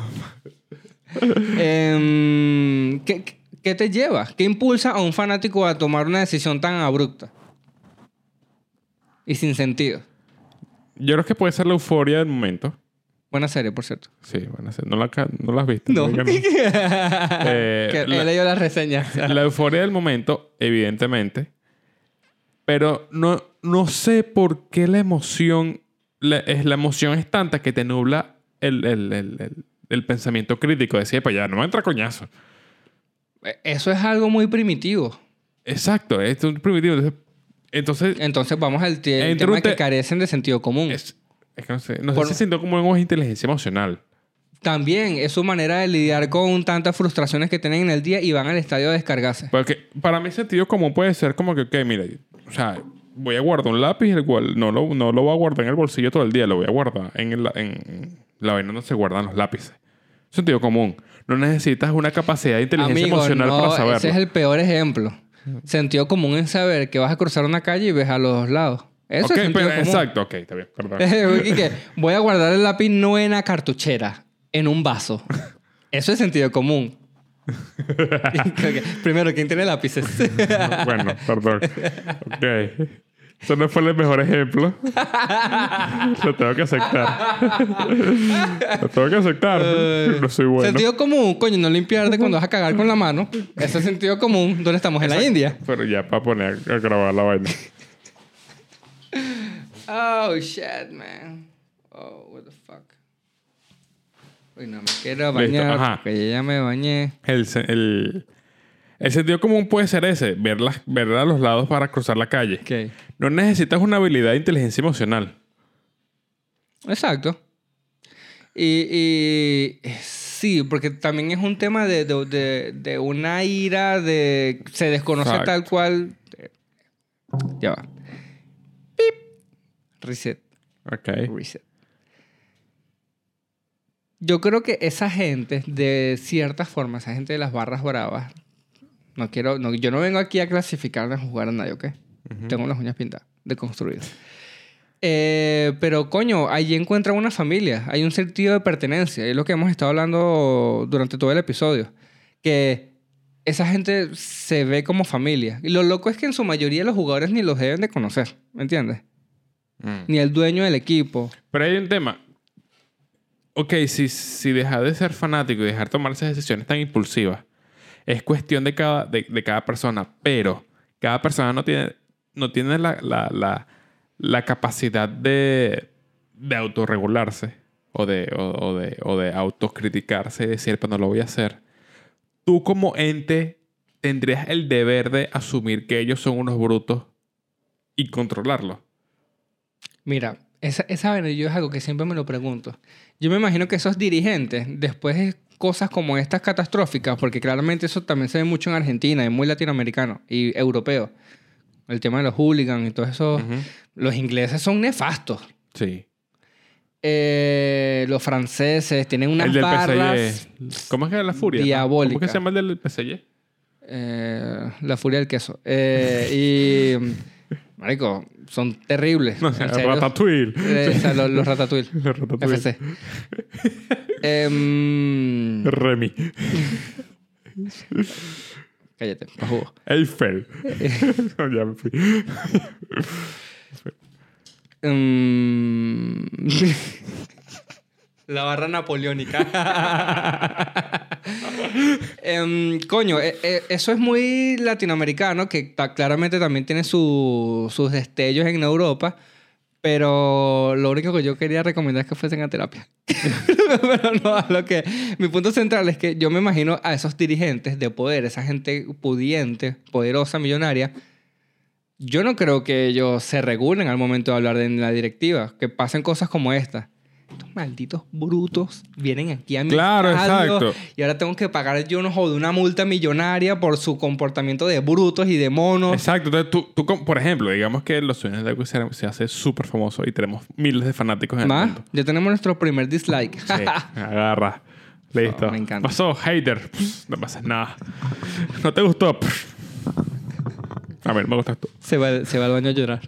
A: Em, ¿qué, te lleva? ¿Qué impulsa a un fanático a tomar una decisión tan abrupta? Y sin sentido.
B: yo creo que puede ser la euforia del momento.
A: Buena serie, por cierto.
B: Sí, van a ser. No la, no la has visto.
A: No.
B: Eh,
A: que
B: la-
A: he leído las reseñas.
B: La euforia del momento, evidentemente. Pero no, no sé por qué la emoción. La, es, la emoción es tanta que te nubla el, el, el, el- el pensamiento crítico. Decía, pues ya, no me entra coñazo.
A: Eso es algo muy primitivo.
B: Exacto, es un primitivo. Entonces, entonces
A: Entonces vamos al
B: Entre
A: tema que
B: te-
A: carecen de sentido común.
B: es, es que no sé, no
A: Por-
B: sé si como algo es inteligencia emocional.
A: También es su manera de lidiar con tantas frustraciones que tienen en el día y van al estadio a descargarse.
B: Porque para mí sentido común puede ser como que, ok, mira, o sea, voy a guardar un lápiz, el cual no lo, no lo voy a guardar en el bolsillo todo el día, lo voy a guardar en, el- en la vaina donde se guardan los lápices. Sentido común. No necesitas una capacidad de inteligencia
A: Amigo,
B: emocional
A: no,
B: para saberlo.
A: ese es el peor ejemplo. Sentido común es saber que vas a cruzar una calle y ves a los dos lados. Eso
B: Ok,
A: es sentido
B: pero-
A: común.
B: exacto, ok, está bien, perdón.
A: Que voy a guardar el lápiz no en la cartuchera, en un vaso. Eso es sentido común. Primero, ¿quién tiene lápices?
B: bueno, perdón. Ok. Eso no fue el mejor ejemplo. Lo tengo que aceptar. Lo tengo que aceptar. No soy bueno.
A: Sentido común, coño, no limpiarte cuando vas a cagar con la mano. Eso es sentido común. ¿Dónde estamos? En la India.
B: Pero ya para poner a grabar la vaina.
A: Oh, shit, man. Oh, what the fuck. Uy, no me quiero bañar
B: ajá.
A: porque yo ya me bañé.
B: El, el, el sentido común puede ser ese, ver, las, ver a los lados para cruzar la calle.
A: Ok.
B: No necesitas una habilidad de inteligencia emocional.
A: Exacto. Y, y sí, porque también es un tema de, de, de- de una ira, de se desconoce
B: Exacto.
A: tal cual. Ya va. Pip. Reset.
B: Ok.
A: Reset. Yo creo que esa gente, de cierta forma, esa gente de las barras bravas, no quiero, no, yo no vengo aquí a clasificar a jugar a nadie, ¿ok? Tengo las uñas pintadas, deconstruidas. Eh, pero coño, allí encuentra una familia, hay un sentido de pertenencia, es lo que hemos estado hablando durante todo el episodio, que esa gente se ve como familia. Y lo loco es que en su mayoría los jugadores ni los deben de conocer, ¿me entiendes?
B: Mm.
A: Ni el dueño del equipo.
B: Pero hay un tema. Ok, si, si dejar de ser fanático y dejar tomar esas decisiones tan impulsivas, es cuestión de cada, de, cada persona, pero cada persona no tiene, no tiene la, la, la, la capacidad de, de autorregularse o de, o, de, o de autocriticarse y decir, pero no lo voy a hacer. Tú como ente tendrías el deber de asumir que ellos son unos brutos y controlarlo.
A: Mira, esa, esa yo es algo que siempre me lo pregunto. Yo me imagino que esos dirigentes, después de cosas como estas catastróficas, porque claramente eso también se ve mucho en Argentina, es muy latinoamericano y europeo, el tema de los hooligans y todo eso, los ingleses son nefastos.
B: Sí.
A: Eh, los franceses tienen unas
B: el del
A: barras,
B: PSG. ¿Cómo es que era la furia?
A: Diabólica.
B: ¿Cómo es que se llama el del PSG?
A: eh, la furia del queso. Eh, y, marico, son terribles.
B: No
A: en serio.
B: Ratatouille.
A: Eh, o sea, los, los ratatouille.
B: Los Ratatouille.
A: FC. Em,
B: Remy.
A: cállate, pa' jugo.
B: Eiffel. No, ya me fui.
A: Em, La barra napoleónica. Em, coño, eh, eh, eso es muy latinoamericano, que claramente también tiene su- sus destellos en Europa, pero lo único que yo quería recomendar es que fuesen a terapia. pero no, lo que... Mi punto central es que yo me imagino a esos dirigentes de poder, esa gente pudiente, poderosa, millonaria, yo no creo que ellos se regulen al momento de hablar de la directiva, que pasen cosas como esta. Estos malditos brutos vienen aquí a mi
B: Claro,
A: estadio
B: exacto.
A: y ahora tengo que pagar yo no joder, una multa millonaria por su comportamiento de brutos y de monos.
B: Exacto. Entonces, tú, tú, por ejemplo, digamos que los sueños de se, se hace súper famoso y tenemos miles de fanáticos en el mundo.
A: ya tenemos nuestro primer dislike.
B: Sí, agarra. Listo.
A: Oh, me encanta.
B: Pasó, hater. Pff, No pasa nada. ¿No te gustó? Pff. A ver, me gustas tú.
A: se, va, se va al baño a llorar.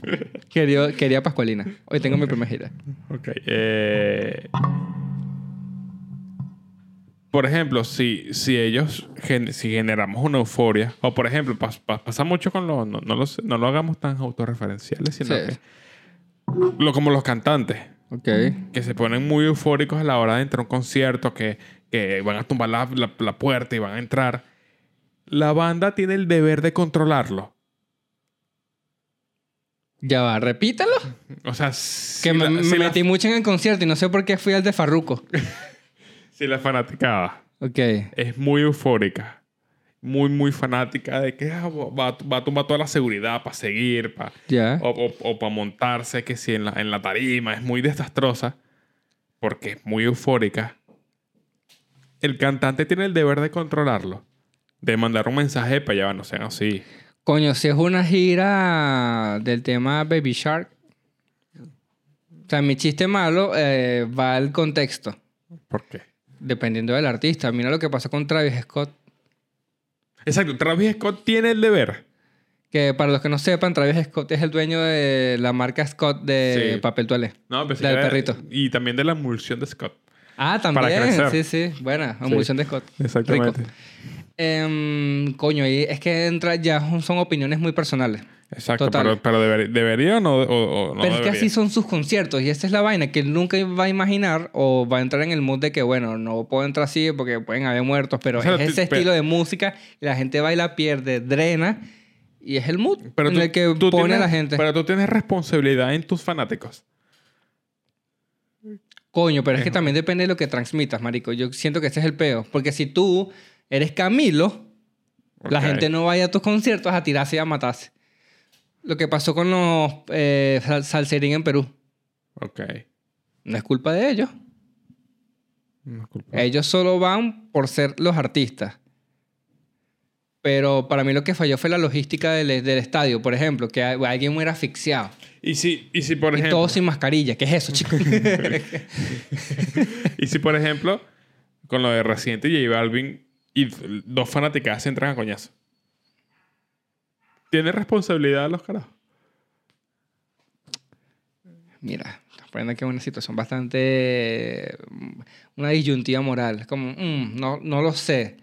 A: quería, quería Pascualina. Hoy tengo mi primera gira.
B: Ok. eh, Por ejemplo, si, si ellos, gen- si generamos una euforia, o por ejemplo, pas- pas- pasa mucho con los, no, no, los- no lo hagamos tan autorreferenciales, sino
A: Sí.
B: que, lo, como los cantantes,
A: Ok.
B: que se ponen muy eufóricos a la hora de entrar a un concierto, que, que van a tumbar la, la- la puerta y van a entrar. La banda tiene el deber de controlarlo.
A: Ya va, repítalo.
B: O sea, si
A: que me,
B: la-
A: me
B: si la-
A: metí mucho en el concierto y no sé por qué fui al de Farruko.
B: si la fanaticada
A: Ok.
B: es muy eufórica, muy, muy fanática de que ah, va, va a tumbar toda la seguridad para seguir, para o, para montarse, que si en la, en la tarima es muy desastrosa, porque es muy eufórica, el cantante tiene el deber de controlarlo, de mandar un mensaje para allá, no sean así.
A: Coño, si es una gira del tema Baby Shark. O sea, mi chiste malo eh, va al contexto,
B: ¿Por qué?
A: dependiendo del artista. Mira lo que pasó con Travis Scott.
B: Exacto, Travis Scott tiene el deber.
A: Que para los que no sepan, Travis Scott es el dueño de la marca Scott de
B: Sí.
A: papel toalé.
B: No, pensé
A: Del perrito.
B: Y también de la emulsión de Scott.
A: Ah,
B: Para
A: también.
B: crecer.
A: Sí, sí. Buena. Emulsión de Scott.
B: Exactamente.
A: Rico. Em, coño, y es que entra ya son opiniones muy personales.
B: Exacto,
A: Total.
B: pero, pero deber- debería o no, o, o no
A: Pero es que así son sus conciertos y esa es la vaina que él nunca va a imaginar o va a entrar en el mood de que, bueno, no puedo entrar así porque pueden haber muertos, pero
B: O sea,
A: es ese estilo de música la gente baila, pierde, drena y es el mood
B: Pero
A: en
B: tú-
A: el que pone a la gente.
B: Pero tú tienes responsabilidad en tus fanáticos.
A: Coño, pero es que también depende de lo que transmitas, marico. Yo siento que ese es el peo. Porque si tú eres Camilo, la gente no vaya a tus conciertos a tirarse y a matarse. Lo que pasó con los eh, sal- salserín en Perú.
B: Ok.
A: No es culpa de ellos.
B: No es culpa.
A: Ellos solo van por ser los artistas. Pero para mí lo que falló fue la logística del, del estadio, por ejemplo, que alguien muera asfixiado.
B: Y si, y si por
A: y
B: ejemplo...
A: todo sin mascarilla. ¿Qué es eso, chicos?
B: Y si, por ejemplo, con lo de Residente y J Balvin y dos fanáticas se entran a coñazo. ¿Tiene responsabilidad los carajos?
A: Mira, estás poniendo aquí una situación bastante... mm, Una disyuntiva moral. Es como, mm, no, no lo sé.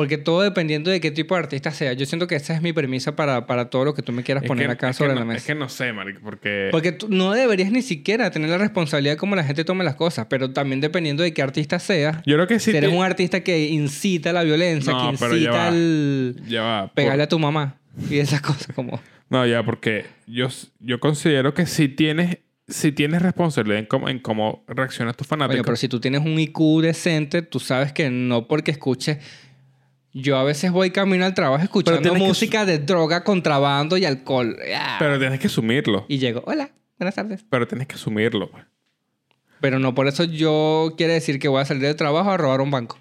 A: Porque todo dependiendo de qué tipo de artista sea. Yo siento que esa es mi premisa para, para todo lo que tú me quieras
B: Es
A: poner
B: que-
A: acá sobre
B: no-
A: la mesa.
B: Es que no sé, marico, porque...
A: Porque tú no deberías ni siquiera tener la responsabilidad de cómo la gente tome las cosas, pero también dependiendo de qué artista seas.
B: Yo creo que sí...
A: si eres un artista que incita a la violencia,
B: No,
A: que
B: pero ya
A: incita
B: va.
A: al
B: Ya va. por-
A: pegarle a tu mamá y esas cosas como...
B: No, ya, porque yo, yo considero que si tienes, si tienes responsabilidad en cómo, en cómo reaccionas tus fanáticos.
A: Pero si tú tienes un IQ decente, tú sabes que no porque escuches... Yo a veces voy camino al trabajo escuchando
B: tienes que
A: música de droga, contrabando y alcohol. Ah.
B: Pero tienes que asumirlo.
A: Y llego, hola, buenas tardes.
B: Pero tienes que asumirlo.
A: Pero no por eso yo quiere decir que voy a salir del trabajo a robar un banco.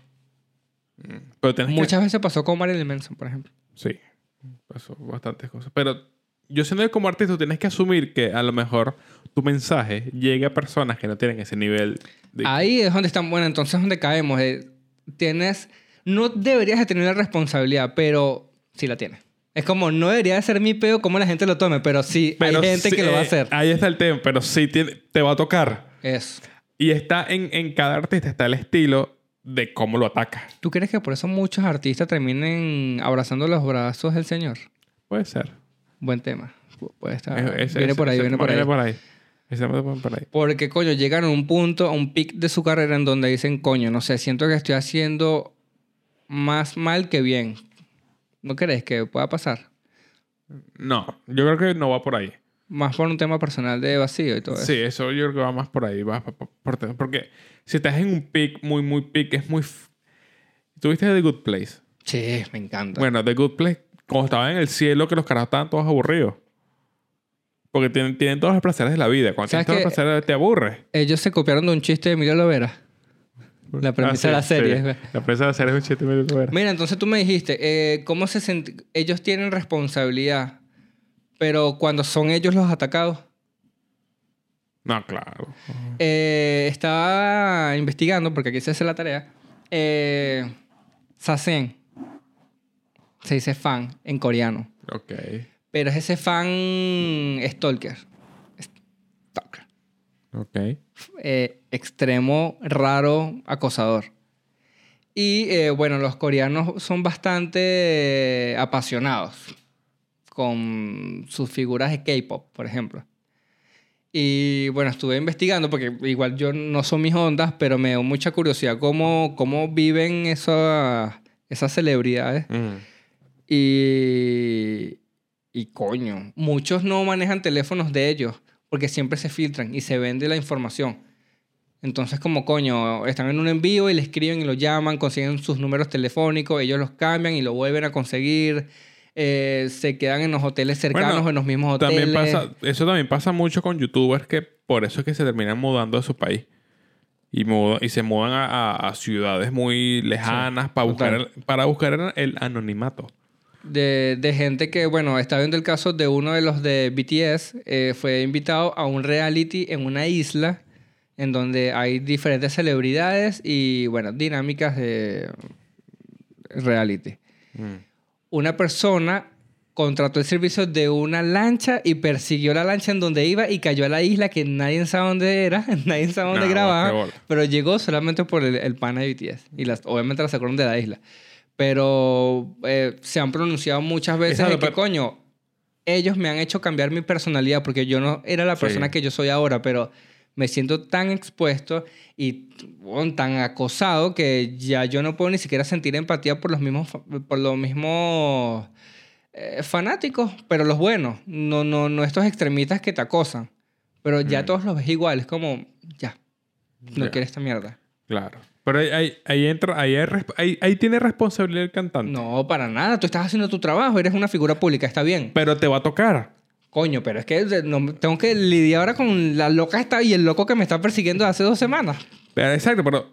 B: Pero tienes que-
A: Muchas veces pasó con Marilyn Manson, por ejemplo.
B: Sí, pasó bastantes cosas. Pero yo siento que como artista tienes que asumir que a lo mejor tu mensaje llegue a personas que no tienen ese nivel de...
A: Ahí es donde están, bueno, entonces es donde caemos. eh, tienes, no deberías de tener la responsabilidad, pero sí la tienes. Es como, no debería de ser mi peo como la gente lo tome, pero sí
B: Pero
A: hay gente
B: sí,
A: que lo va a
B: eh,
A: hacer.
B: Ahí está el tema, pero sí te va a tocar.
A: Eso.
B: Y está en, en cada artista, está el estilo de cómo lo ataca.
A: ¿Tú crees que por eso muchos artistas terminen abrazando los brazos del Señor?
B: Puede ser.
A: Buen tema. Pu- Puede estar.
B: Ese-
A: viene
B: ese-
A: por ahí, viene por ahí.
B: Viene por ahí. Viene por ahí.
A: Porque, coño, llegan a un punto, a un pic de su carrera en donde dicen, coño, no sé, siento que estoy haciendo más mal que bien. ¿No crees que pueda pasar?
B: No, yo creo que no va por ahí.
A: Más por un tema personal de vacío y todo eso.
B: Sí, eso yo creo que va más por ahí. Va por- por- por- porque si estás en un pick muy, muy pick, es muy... ¿Tuviste The Good Place?
A: Sí, me encanta.
B: Bueno, The Good Place, cuando estaba en el cielo, que los carajos estaban todos aburridos. Porque tienen, tienen todos los placeres de la vida. Cuando tienes
A: ¿Sabes
B: todos los placeres, te aburres.
A: Ellos se copiaron de un chiste de Emilio Lovera. La premisa de la serie.
B: Ah, sí. La premisa de la serie es un chiste medio cruel.
A: Mira, entonces tú me dijiste, eh, ¿cómo se sent- Ellos tienen responsabilidad, pero cuando son ellos los atacados.
B: No, claro.
A: Eh, estaba investigando, porque aquí se hace la tarea. Eh, Sasen. Se dice fan en coreano.
B: Ok.
A: Pero es ese fan stalker. Stalker.
B: Ok.
A: Eh, extremo, raro, acosador. Y eh, bueno, los coreanos son bastante eh, apasionados con sus figuras de K-pop, por ejemplo. Y bueno, estuve investigando porque igual yo no son mis ondas, pero me dio mucha curiosidad cómo, cómo viven esas, esas celebridades.
B: Mm.
A: Y, y coño, muchos no manejan teléfonos de ellos porque siempre se filtran y se vende la información. Entonces, como coño, están en un envío y le escriben y lo llaman, consiguen sus números telefónicos, ellos los cambian y lo vuelven a conseguir. eh, se quedan en los hoteles cercanos,
B: Bueno,
A: en los mismos hoteles.
B: También pasa, eso también pasa mucho con youtubers que por eso es que se terminan mudando de su país. Y, y se mudan a, a- a ciudades muy lejanas para, buscar el, para buscar el anonimato.
A: De, de gente que, bueno, está viendo el caso de uno de los de BTS, eh, fue invitado a un reality en una isla en donde hay diferentes celebridades y, bueno, dinámicas de reality. Una persona contrató el servicio de una lancha y persiguió la lancha en donde iba y cayó a la isla que nadie sabe dónde era, nadie sabe dónde grababa, pero llegó solamente por el, el pana de BTS y las, obviamente la sacaron de la isla. Pero eh, se han pronunciado muchas veces de que, coño, ellos me han hecho cambiar mi personalidad porque yo no era la
B: Sí.
A: persona que yo soy ahora, pero me siento tan expuesto y bueno, tan acosado que ya yo no puedo ni siquiera sentir empatía por los mismos, por los mismos eh, fanáticos, pero los buenos, no, no, no estos extremistas que te acosan. Pero ya
B: Mm.
A: todos los ves igual, es como, ya, no
B: Ya.
A: quiero esta mierda.
B: Claro. Pero ahí, ahí, ahí entra, ahí, hay tiene responsabilidad el cantante.
A: No, para nada, tú estás haciendo tu trabajo, eres una figura pública, está bien.
B: Pero te va a tocar.
A: Coño, pero es que no- tengo que lidiar ahora con la loca esta y el loco que me está persiguiendo hace dos semanas.
B: Pero, exacto, pero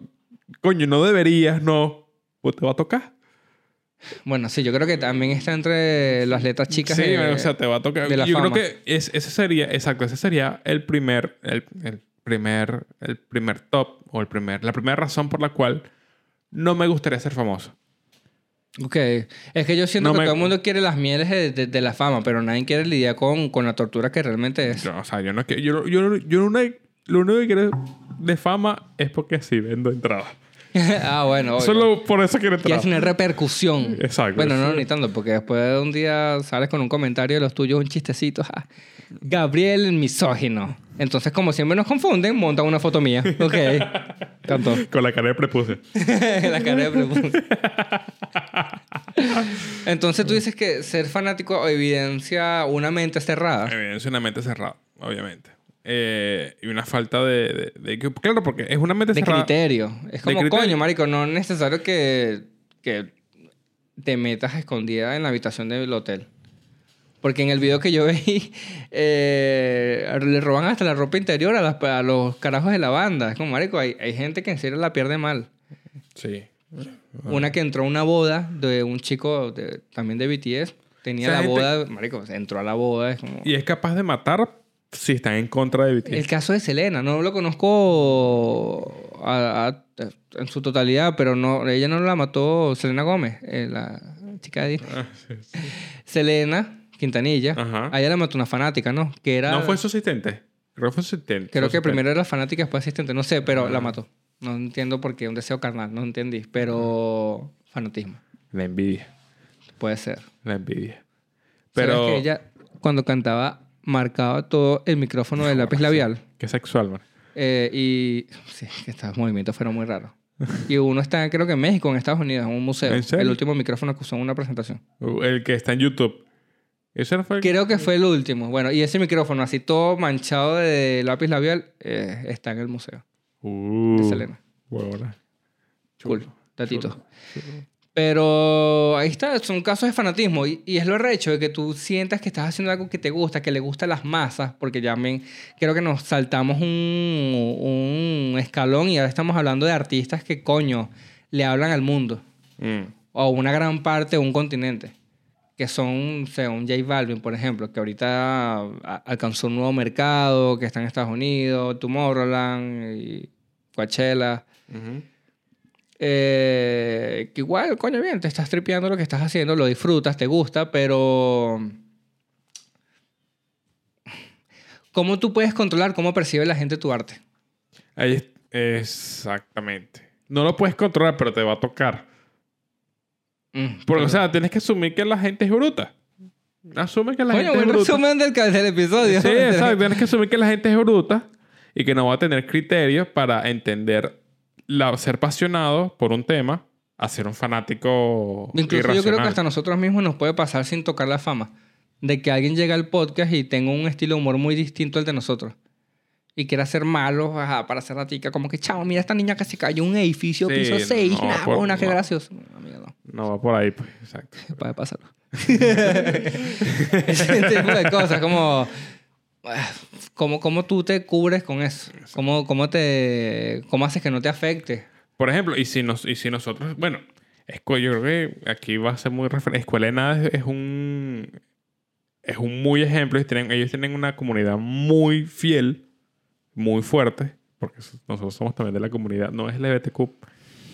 B: coño, no deberías, no. Pues te va a tocar.
A: Bueno, sí, yo creo que también está entre las letras chicas
B: Sí,
A: de-
B: o sea, te va a tocar. Yo
A: fama.
B: creo que es- ese sería, exacto, ese sería el primer, el, el primer, el primer top o el primer, la primera razón por la cual no me gustaría ser famoso.
A: Ok. Es que yo siento
B: No
A: que
B: me-
A: todo el mundo quiere las mieles de, de- de la fama, pero nadie quiere lidiar con, con la tortura que realmente es.
B: Yo, o sea, yo no quiero, yo, yo, yo no- lo único que quiero de fama es porque así vendo entradas.
A: ah, bueno. obvio.
B: Solo por eso quiero
A: Quieres
B: entradas.
A: tener repercusión.
B: Exacto.
A: Bueno, no, ni tanto, porque después de un día sales con un comentario de los tuyos, un chistecito. ja, Gabriel, el misógino. Entonces, como siempre nos confunden, montan una foto mía. Ok. Cantó.
B: Con la cara de prepuse.
A: la cara de pregunta. Entonces tú dices que ser fanático evidencia una mente cerrada.
B: Evidencia una mente cerrada, obviamente. Eh, y una falta de, de- de que- Claro, porque es una mente
A: De
B: cerrada.
A: criterio. Es como,
B: criterio.
A: coño, marico, no es necesario que, que te metas escondida en la habitación del hotel. Porque en el video que yo vi, eh, le roban hasta la ropa interior a, las- a los carajos de la banda. Es como, marico, hay, hay gente que en serio la pierde mal.
B: Sí.
A: Una que entró a una boda de un chico de- también de BTS. Tenía la
B: gente-
A: boda, marico, entró a la boda. Es como...
B: Y es capaz de matar si están en contra de BTS.
A: El caso de Selena, no lo conozco a- a- en su totalidad, pero no, ella no la mató Selena Gómez, eh, la chica de Disney.
B: Ah, sí, sí.
A: Selena Quintanilla,
B: Ajá.
A: a ella la mató una fanática, ¿no? Que era,
B: ¿No fue su asistente? Creo que fue su asistente.
A: creo que primero era fanática, después asistente, no sé, pero la mató. No entiendo por qué, un deseo carnal, no entendí, pero fanatismo.
B: La envidia.
A: puede ser.
B: La envidia.
A: Pero
B: Pero...
A: que ella cuando cantaba marcaba todo el micrófono del lápiz labial.
B: Qué sexual, man.
A: Eh, y sí, que estos movimientos fueron muy raros. Y uno está, creo que en México, en Estados Unidos, en un museo.
B: ¿En serio?
A: El último micrófono que usó en una presentación.
B: Uh, El que está en YouTube. ¿Ese no fue el
A: Creo que fue el último. Bueno, y ese micrófono, así todo manchado de lápiz labial, eh, está en el museo
B: Uh,
A: de Selena. Cool.
B: Chulo,
A: Datito.
B: chulo, chulo.
A: Pero ahí está, son casos de fanatismo. Y, y es lo recho de que tú sientas que estás haciendo algo que te gusta, que le gusta a las masas, porque ya me, creo que nos saltamos un, un escalón y ahora estamos hablando de artistas que, coño, le hablan al mundo.
B: Mm.
A: o una gran parte de un continente. Que son, o sea, un J Balvin, por ejemplo, que ahorita alcanzó un nuevo mercado, que está en Estados Unidos, Tomorrowland y Coachella.
B: Ujú.
A: Eh, que igual, coño, bien, te estás tripeando lo que estás haciendo, lo disfrutas, te gusta, pero... ¿Cómo tú puedes controlar cómo percibe la gente tu arte?
B: Ahí Exactamente. No lo puedes controlar, pero te va a tocar.
A: Mm,
B: Porque, o sea, tienes que asumir que la gente es bruta. Asume que la
A: Coño,
B: gente es bruta.
A: resumen del, del episodio.
B: Sí, exacto. Tienes que asumir que la gente es bruta y que no va a tener criterios para entender la, ser apasionado por un tema a ser un fanático
A: Incluso yo creo que
B: irracional.
A: hasta nosotros mismos nos puede pasar sin tocar la fama. De que alguien llega al podcast y tenga un estilo de humor muy distinto al de nosotros. Y quiera ser malo ajá, para hacer ratica. Como que, chavo, mira esta niña que se cayó en un edificio
B: Sí,
A: piso 6.
B: no, por-
A: qué
B: no.
A: gracioso. No, amigo, no.
B: No va por ahí, pues. Exacto.
A: Puede pasarlo. Ese tipo de cosas, como... ¿Cómo, cómo tú te cubres con eso? ¿Cómo, cómo, te, ¿Cómo haces que no te afecte?
B: Por ejemplo, y si, nos, y si nosotros, bueno, yo creo que aquí va a ser muy referente. Escuela de Nada es, un es un muy ejemplo. Ellos tienen, ellos tienen una comunidad muy fiel, muy fuerte, porque so- nosotros somos también de la comunidad, no es LGBTQ,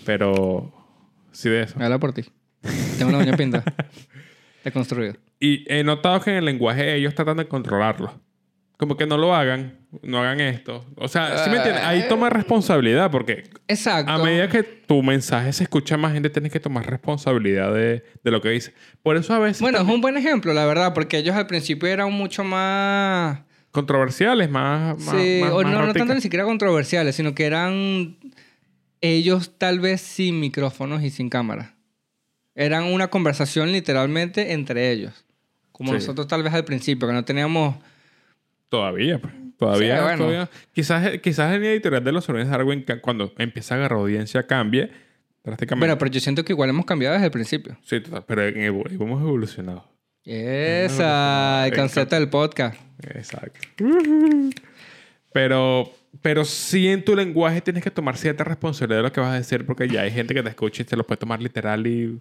B: pero sí de eso.
A: Habla por ti. Tengo la uña pinta. Deconstruido.
B: Y he notado que en el lenguaje ellos tratan de controlarlo. Como que no lo hagan, no hagan esto. O sea, ¿sí me entiendes? Ahí toma responsabilidad porque
A: Exacto.
B: A medida que tu mensaje se escucha más gente, tienes que tomar responsabilidad de, de lo que dice. Por eso a veces
A: Bueno, es un buen ejemplo, la verdad, porque ellos al principio eran mucho más...
B: controversiales, más... más
A: sí,
B: más-
A: o
B: más
A: no, no tanto ni siquiera controversiales, sino que eran ellos tal vez sin micrófonos y sin cámara. Eran una conversación literalmente entre ellos. Como
B: Sí.
A: nosotros tal vez al principio, que no teníamos...
B: Todavía, pues. Todavía,
A: Sí, bueno.
B: todavía. Quizás, quizás en la editorial de los Sobrinos de Darwin, cuando empieza a agarrar audiencia, cambie drásticamente.
A: Bueno, pero yo siento que igual hemos cambiado desde el principio.
B: Sí, total, pero en evo- hemos evolucionado.
A: Esa, el concepto del podcast.
B: Exacto. Pero, pero sí en tu lenguaje tienes que tomar cierta responsabilidad de lo que vas a decir porque ya hay gente que te escucha y te lo puede tomar literal y...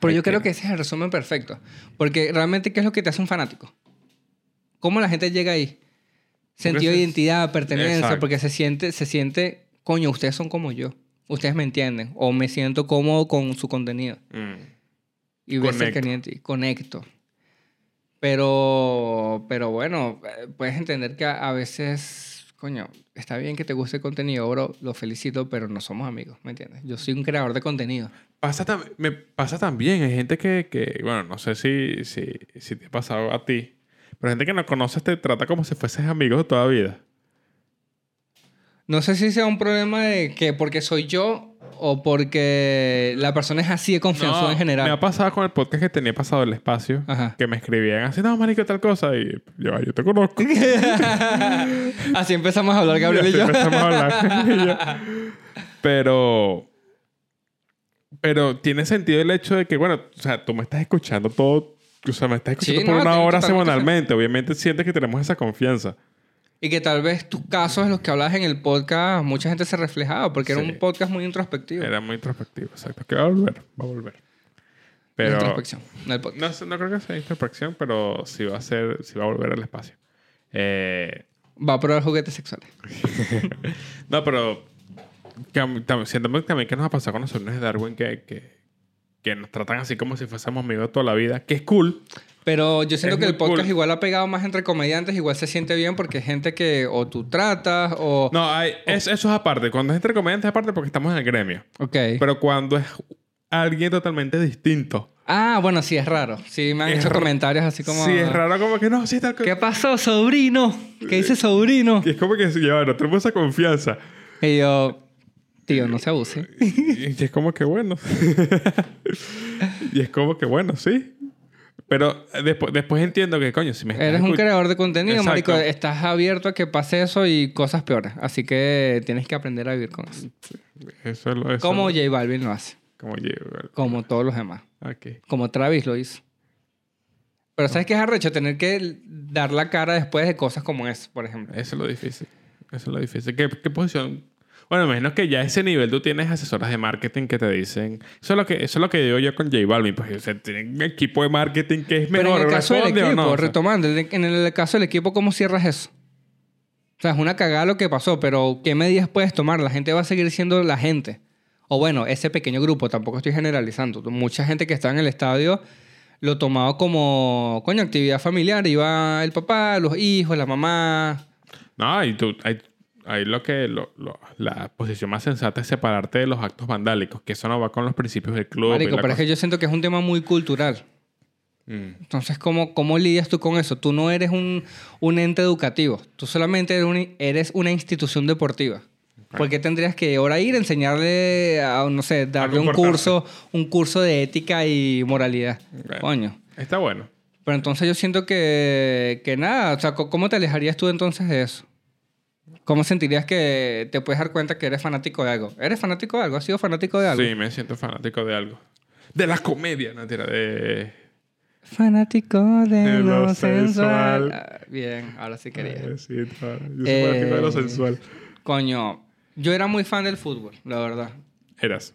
A: Pero yo creo
B: que-
A: que ese es el resumen perfecto. Porque realmente, ¿qué es lo que te hace un fanático? ¿Cómo la gente llega ahí? Sentido de identidad, pertenencia,
B: Exacto.
A: porque se siente, se siente, coño, ustedes son como yo. Ustedes me entienden. O me siento cómodo con su contenido.
B: Mm.
A: Y
B: Conecto.
A: conecto. Pero, pero bueno, eh, puedes entender que a, a veces, coño, está bien que te guste el contenido, bro, lo felicito, pero no somos amigos, ¿me entiendes? Yo soy un creador de contenido.
B: Pasa, tam- me pasa también. Hay gente que, que bueno, no sé si, si, si te ha pasado a ti, pero gente que no conoces te trata como si fueses amigos de toda vida.
A: No sé si sea un problema de que porque soy yo o porque la persona es así de confianza
B: No,
A: en general.
B: Me ha pasado con el podcast que tenía pasado el espacio,
A: Ajá.
B: que me escribían así, no, marico, tal cosa, y yo, "Ah, yo te conozco.
A: así empezamos a hablar, Gabriel y
B: así
A: yo.
B: empezamos a hablar. Pero, pero tiene sentido el hecho de que, bueno, o sea, tú me estás escuchando todo, o sea, me estás escuchando
A: Sí,
B: por
A: no,
B: una hora semanalmente. Obviamente sientes que tenemos esa confianza.
A: Y que tal vez tus casos, los que hablas en el podcast, mucha gente se reflejaba porque era
B: Sí.
A: un podcast muy introspectivo.
B: Era muy introspectivo, exacto. Que va a volver, va a volver. Pero
A: Introspección, no el podcast.
B: no, no creo que sea introspección, pero sí va a ser, sí va a volver al espacio. Eh,
A: Va a probar juguetes sexuales.
B: no, pero que siento que también que nos ha pasado con los alumnos de Darwin que, que, que nos tratan así como si fuésemos amigos toda la vida, que es cool.
A: Pero yo siento
B: Es
A: que el podcast
B: cool.
A: igual ha pegado más entre comediantes, igual se siente bien porque es gente que o tú tratas o...
B: No, hay, es- eso es aparte. Cuando es entre comediantes es aparte porque estamos en el gremio.
A: Ok.
B: Pero cuando es alguien totalmente distinto.
A: Ah, bueno, sí, es raro. Sí, me han
B: Es
A: hecho comentarios así como...
B: Sí, es raro como que no, sí, tal.
A: ¿Qué pasó, sobrino? ¿Qué dice sobrino?
B: Y es como que ya, no tenemos esa confianza.
A: Y yo, tío, no se abuse.
B: Y es como que bueno. y es como que bueno, sí. Pero después, después entiendo que, coño, si me estás
A: Eres un creador de contenido,
B: Exacto.
A: marico. Estás abierto a que pase eso y cosas peores. Así que tienes que aprender a vivir con eso.
B: Eso es lo eso
A: Como
B: es
A: J Balvin lo hace.
B: Como llevo.
A: Como todos los demás.
B: Ok.
A: Como Travis lo hizo. Pero ¿sabes qué es arrecho? Tener que dar la cara después de cosas como eso, por ejemplo.
B: Eso es lo difícil. Eso es lo difícil. ¿Qué, qué posición? Bueno, menos que ya a ese nivel tú tienes asesoras de marketing que te dicen... Eso es lo que, eso es lo que digo yo con J Balvin. Pues, o sea, tienen un equipo de marketing que es mejor.
A: Pero en el caso del
B: ¿responde o
A: equipo,
B: no? O sea,
A: retomando, en el caso del equipo, ¿cómo cierras eso? O sea, es una cagada lo que pasó, pero ¿qué medidas puedes tomar? La gente va a seguir siendo la gente. O bueno, ese pequeño grupo, tampoco estoy generalizando. Mucha gente que estaba en el estadio lo tomaba como, coño, actividad familiar. Iba el papá, los hijos, la mamá.
B: No, y tú, hay, hay lo que... lo- lo- la posición más sensata es separarte de los actos vandálicos. Que eso no va con los principios del club.
A: Marico, pero es
B: cosa.
A: que yo siento que es un tema muy cultural.
B: Mm.
A: Entonces, ¿cómo, ¿cómo lidias tú con eso? Tú no eres un, un ente educativo. Tú solamente eres, un- eres una institución deportiva. ¿Por qué tendrías que ahora ir a enseñarle a, no sé, darle un curso, un curso de ética y moralidad?
B: Bueno.
A: Coño.
B: Está bueno.
A: Pero entonces yo siento que, que nada, o sea, ¿cómo te alejarías tú entonces de eso? ¿Cómo sentirías que te puedes dar cuenta que eres fanático de algo? ¿Eres fanático de algo? ¿Has sido fanático de algo?
B: Sí, me siento fanático de algo. De la comedia, no tira, de...
A: Fanático de,
B: De
A: lo,
B: lo
A: sensual.
B: sensual.
A: Ah, bien, ahora sí quería.
B: Sí. Yo soy fanático de lo
A: Eh,
B: sensual.
A: Coño, yo era muy fan del fútbol, la verdad.
B: Eras.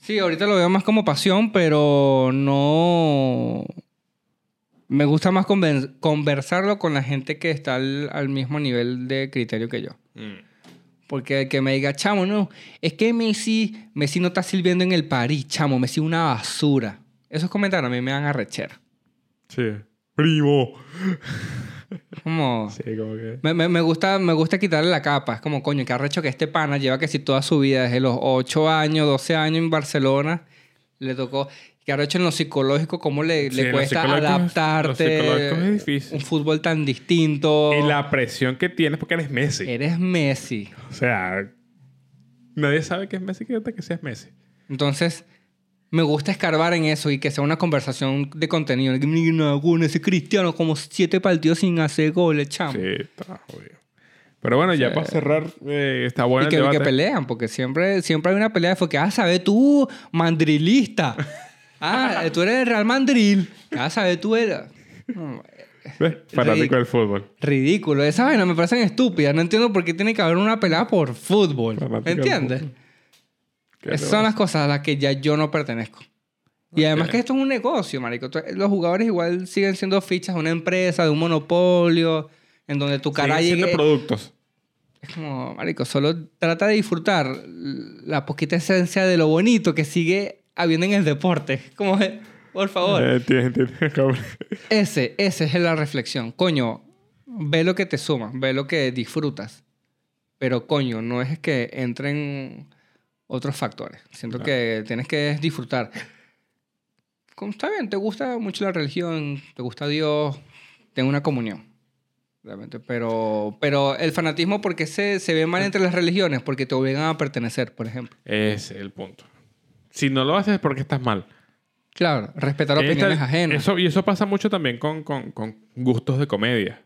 A: Sí, ahorita lo veo más como pasión, pero no... Me gusta más conversarlo con la gente que está al, al mismo nivel de criterio que yo.
B: Mm.
A: Porque el que me diga, chamo, no, es que Messi, Messi no está sirviendo en el París, chamo, Messi es una basura. Esos comentarios a mí me dan arrechera.
B: Sí. Primo.
A: Como...
B: Sí, como que...
A: Me, me- me gusta, me gusta quitarle la capa. Es como, coño, qué arrecho que este pana lleva que si toda su vida, desde los 8 años, 12 años en Barcelona, le tocó. Qué arrecho en lo psicológico, cómo le,
B: Sí,
A: cuesta
B: es-
A: adaptarte.
B: es difícil.
A: Un fútbol tan distinto.
B: Y la presión que tienes porque eres Messi.
A: Eres Messi.
B: O sea, nadie sabe que es Messi que hasta que seas Messi.
A: Entonces, me gusta escarbar en eso y que sea una conversación de contenido. Que me digan, "No, bueno, ese cristiano como siete partidos sin hacer goles, chamo.
B: Sí, está jodido. Pero bueno, ya para cerrar, eh, está bueno
A: y que,
B: el
A: que pelean, porque siempre, siempre hay una pelea de fue que, ah, sabes tú, mandrilista. ah, tú eres el Real Mandril. Ah, sabes tú eres. No,
B: ¿Ves? Fanático del fútbol.
A: Ridículo. Esas vainas me parecen estúpidas. No entiendo por qué tiene que haber una pelea por fútbol.
B: Fanático
A: ¿Me
B: del
A: entiendes?
B: fútbol. ¿Qué
A: Esas son las cosas a las que ya yo no pertenezco. Y además que esto es un negocio, marico. Los jugadores igual siguen siendo fichas de una empresa, de un monopolio, en donde tu cara
B: Siguen siendo productos.
A: Es como, marico, solo trata de disfrutar la poquita esencia de lo bonito que sigue habiendo en el deporte. Como, eh, por favor.
B: Eh, entiendo, entiendo.
A: Ese, esa es la reflexión. Coño, ve lo que te suma, ve lo que disfrutas. Pero coño, no es que entren otros factores. Siento
B: Claro.
A: que tienes que disfrutar. Como está bien, te gusta mucho la religión, te gusta Dios, ten una comunión. Realmente. Pero, pero el fanatismo, ¿por qué se, se ve mal entre las religiones? Porque te obligan a pertenecer, por ejemplo.
B: Es el punto. Si no lo haces es porque estás mal.
A: Claro, respetar
B: Esta-
A: opiniones ajenas.
B: Eso, y eso pasa mucho también con, con, con gustos de comedia.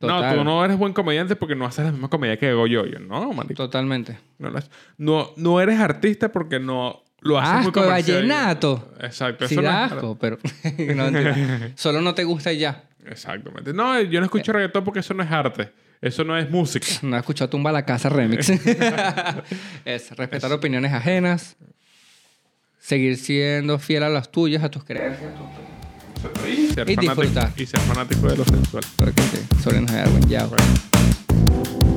B: No, tú no eres buen comediante porque no haces la misma comedia que hago yo. Yo, no, marico.
A: Totalmente.
B: No, no, no eres artista porque no lo haces
A: Asco vallenato.
B: Exacto.
A: Sí,
B: Eso no
A: da
B: es-
A: asco, pero no, solo no te gusta y ya.
B: Exactamente. No, yo no escucho reggaetón porque eso no es arte. Eso no es música.
A: No he escuchado Tumba la Casa Remix. es respetar opiniones ajenas, seguir siendo fiel a las tuyas, a tus creencias.
B: Y ser,
A: Y
B: fanático,
A: disfrutar.
B: y ser fanático de lo sensual.
A: Claro que sí. Sobre nos algo. Chao.
B: Bueno.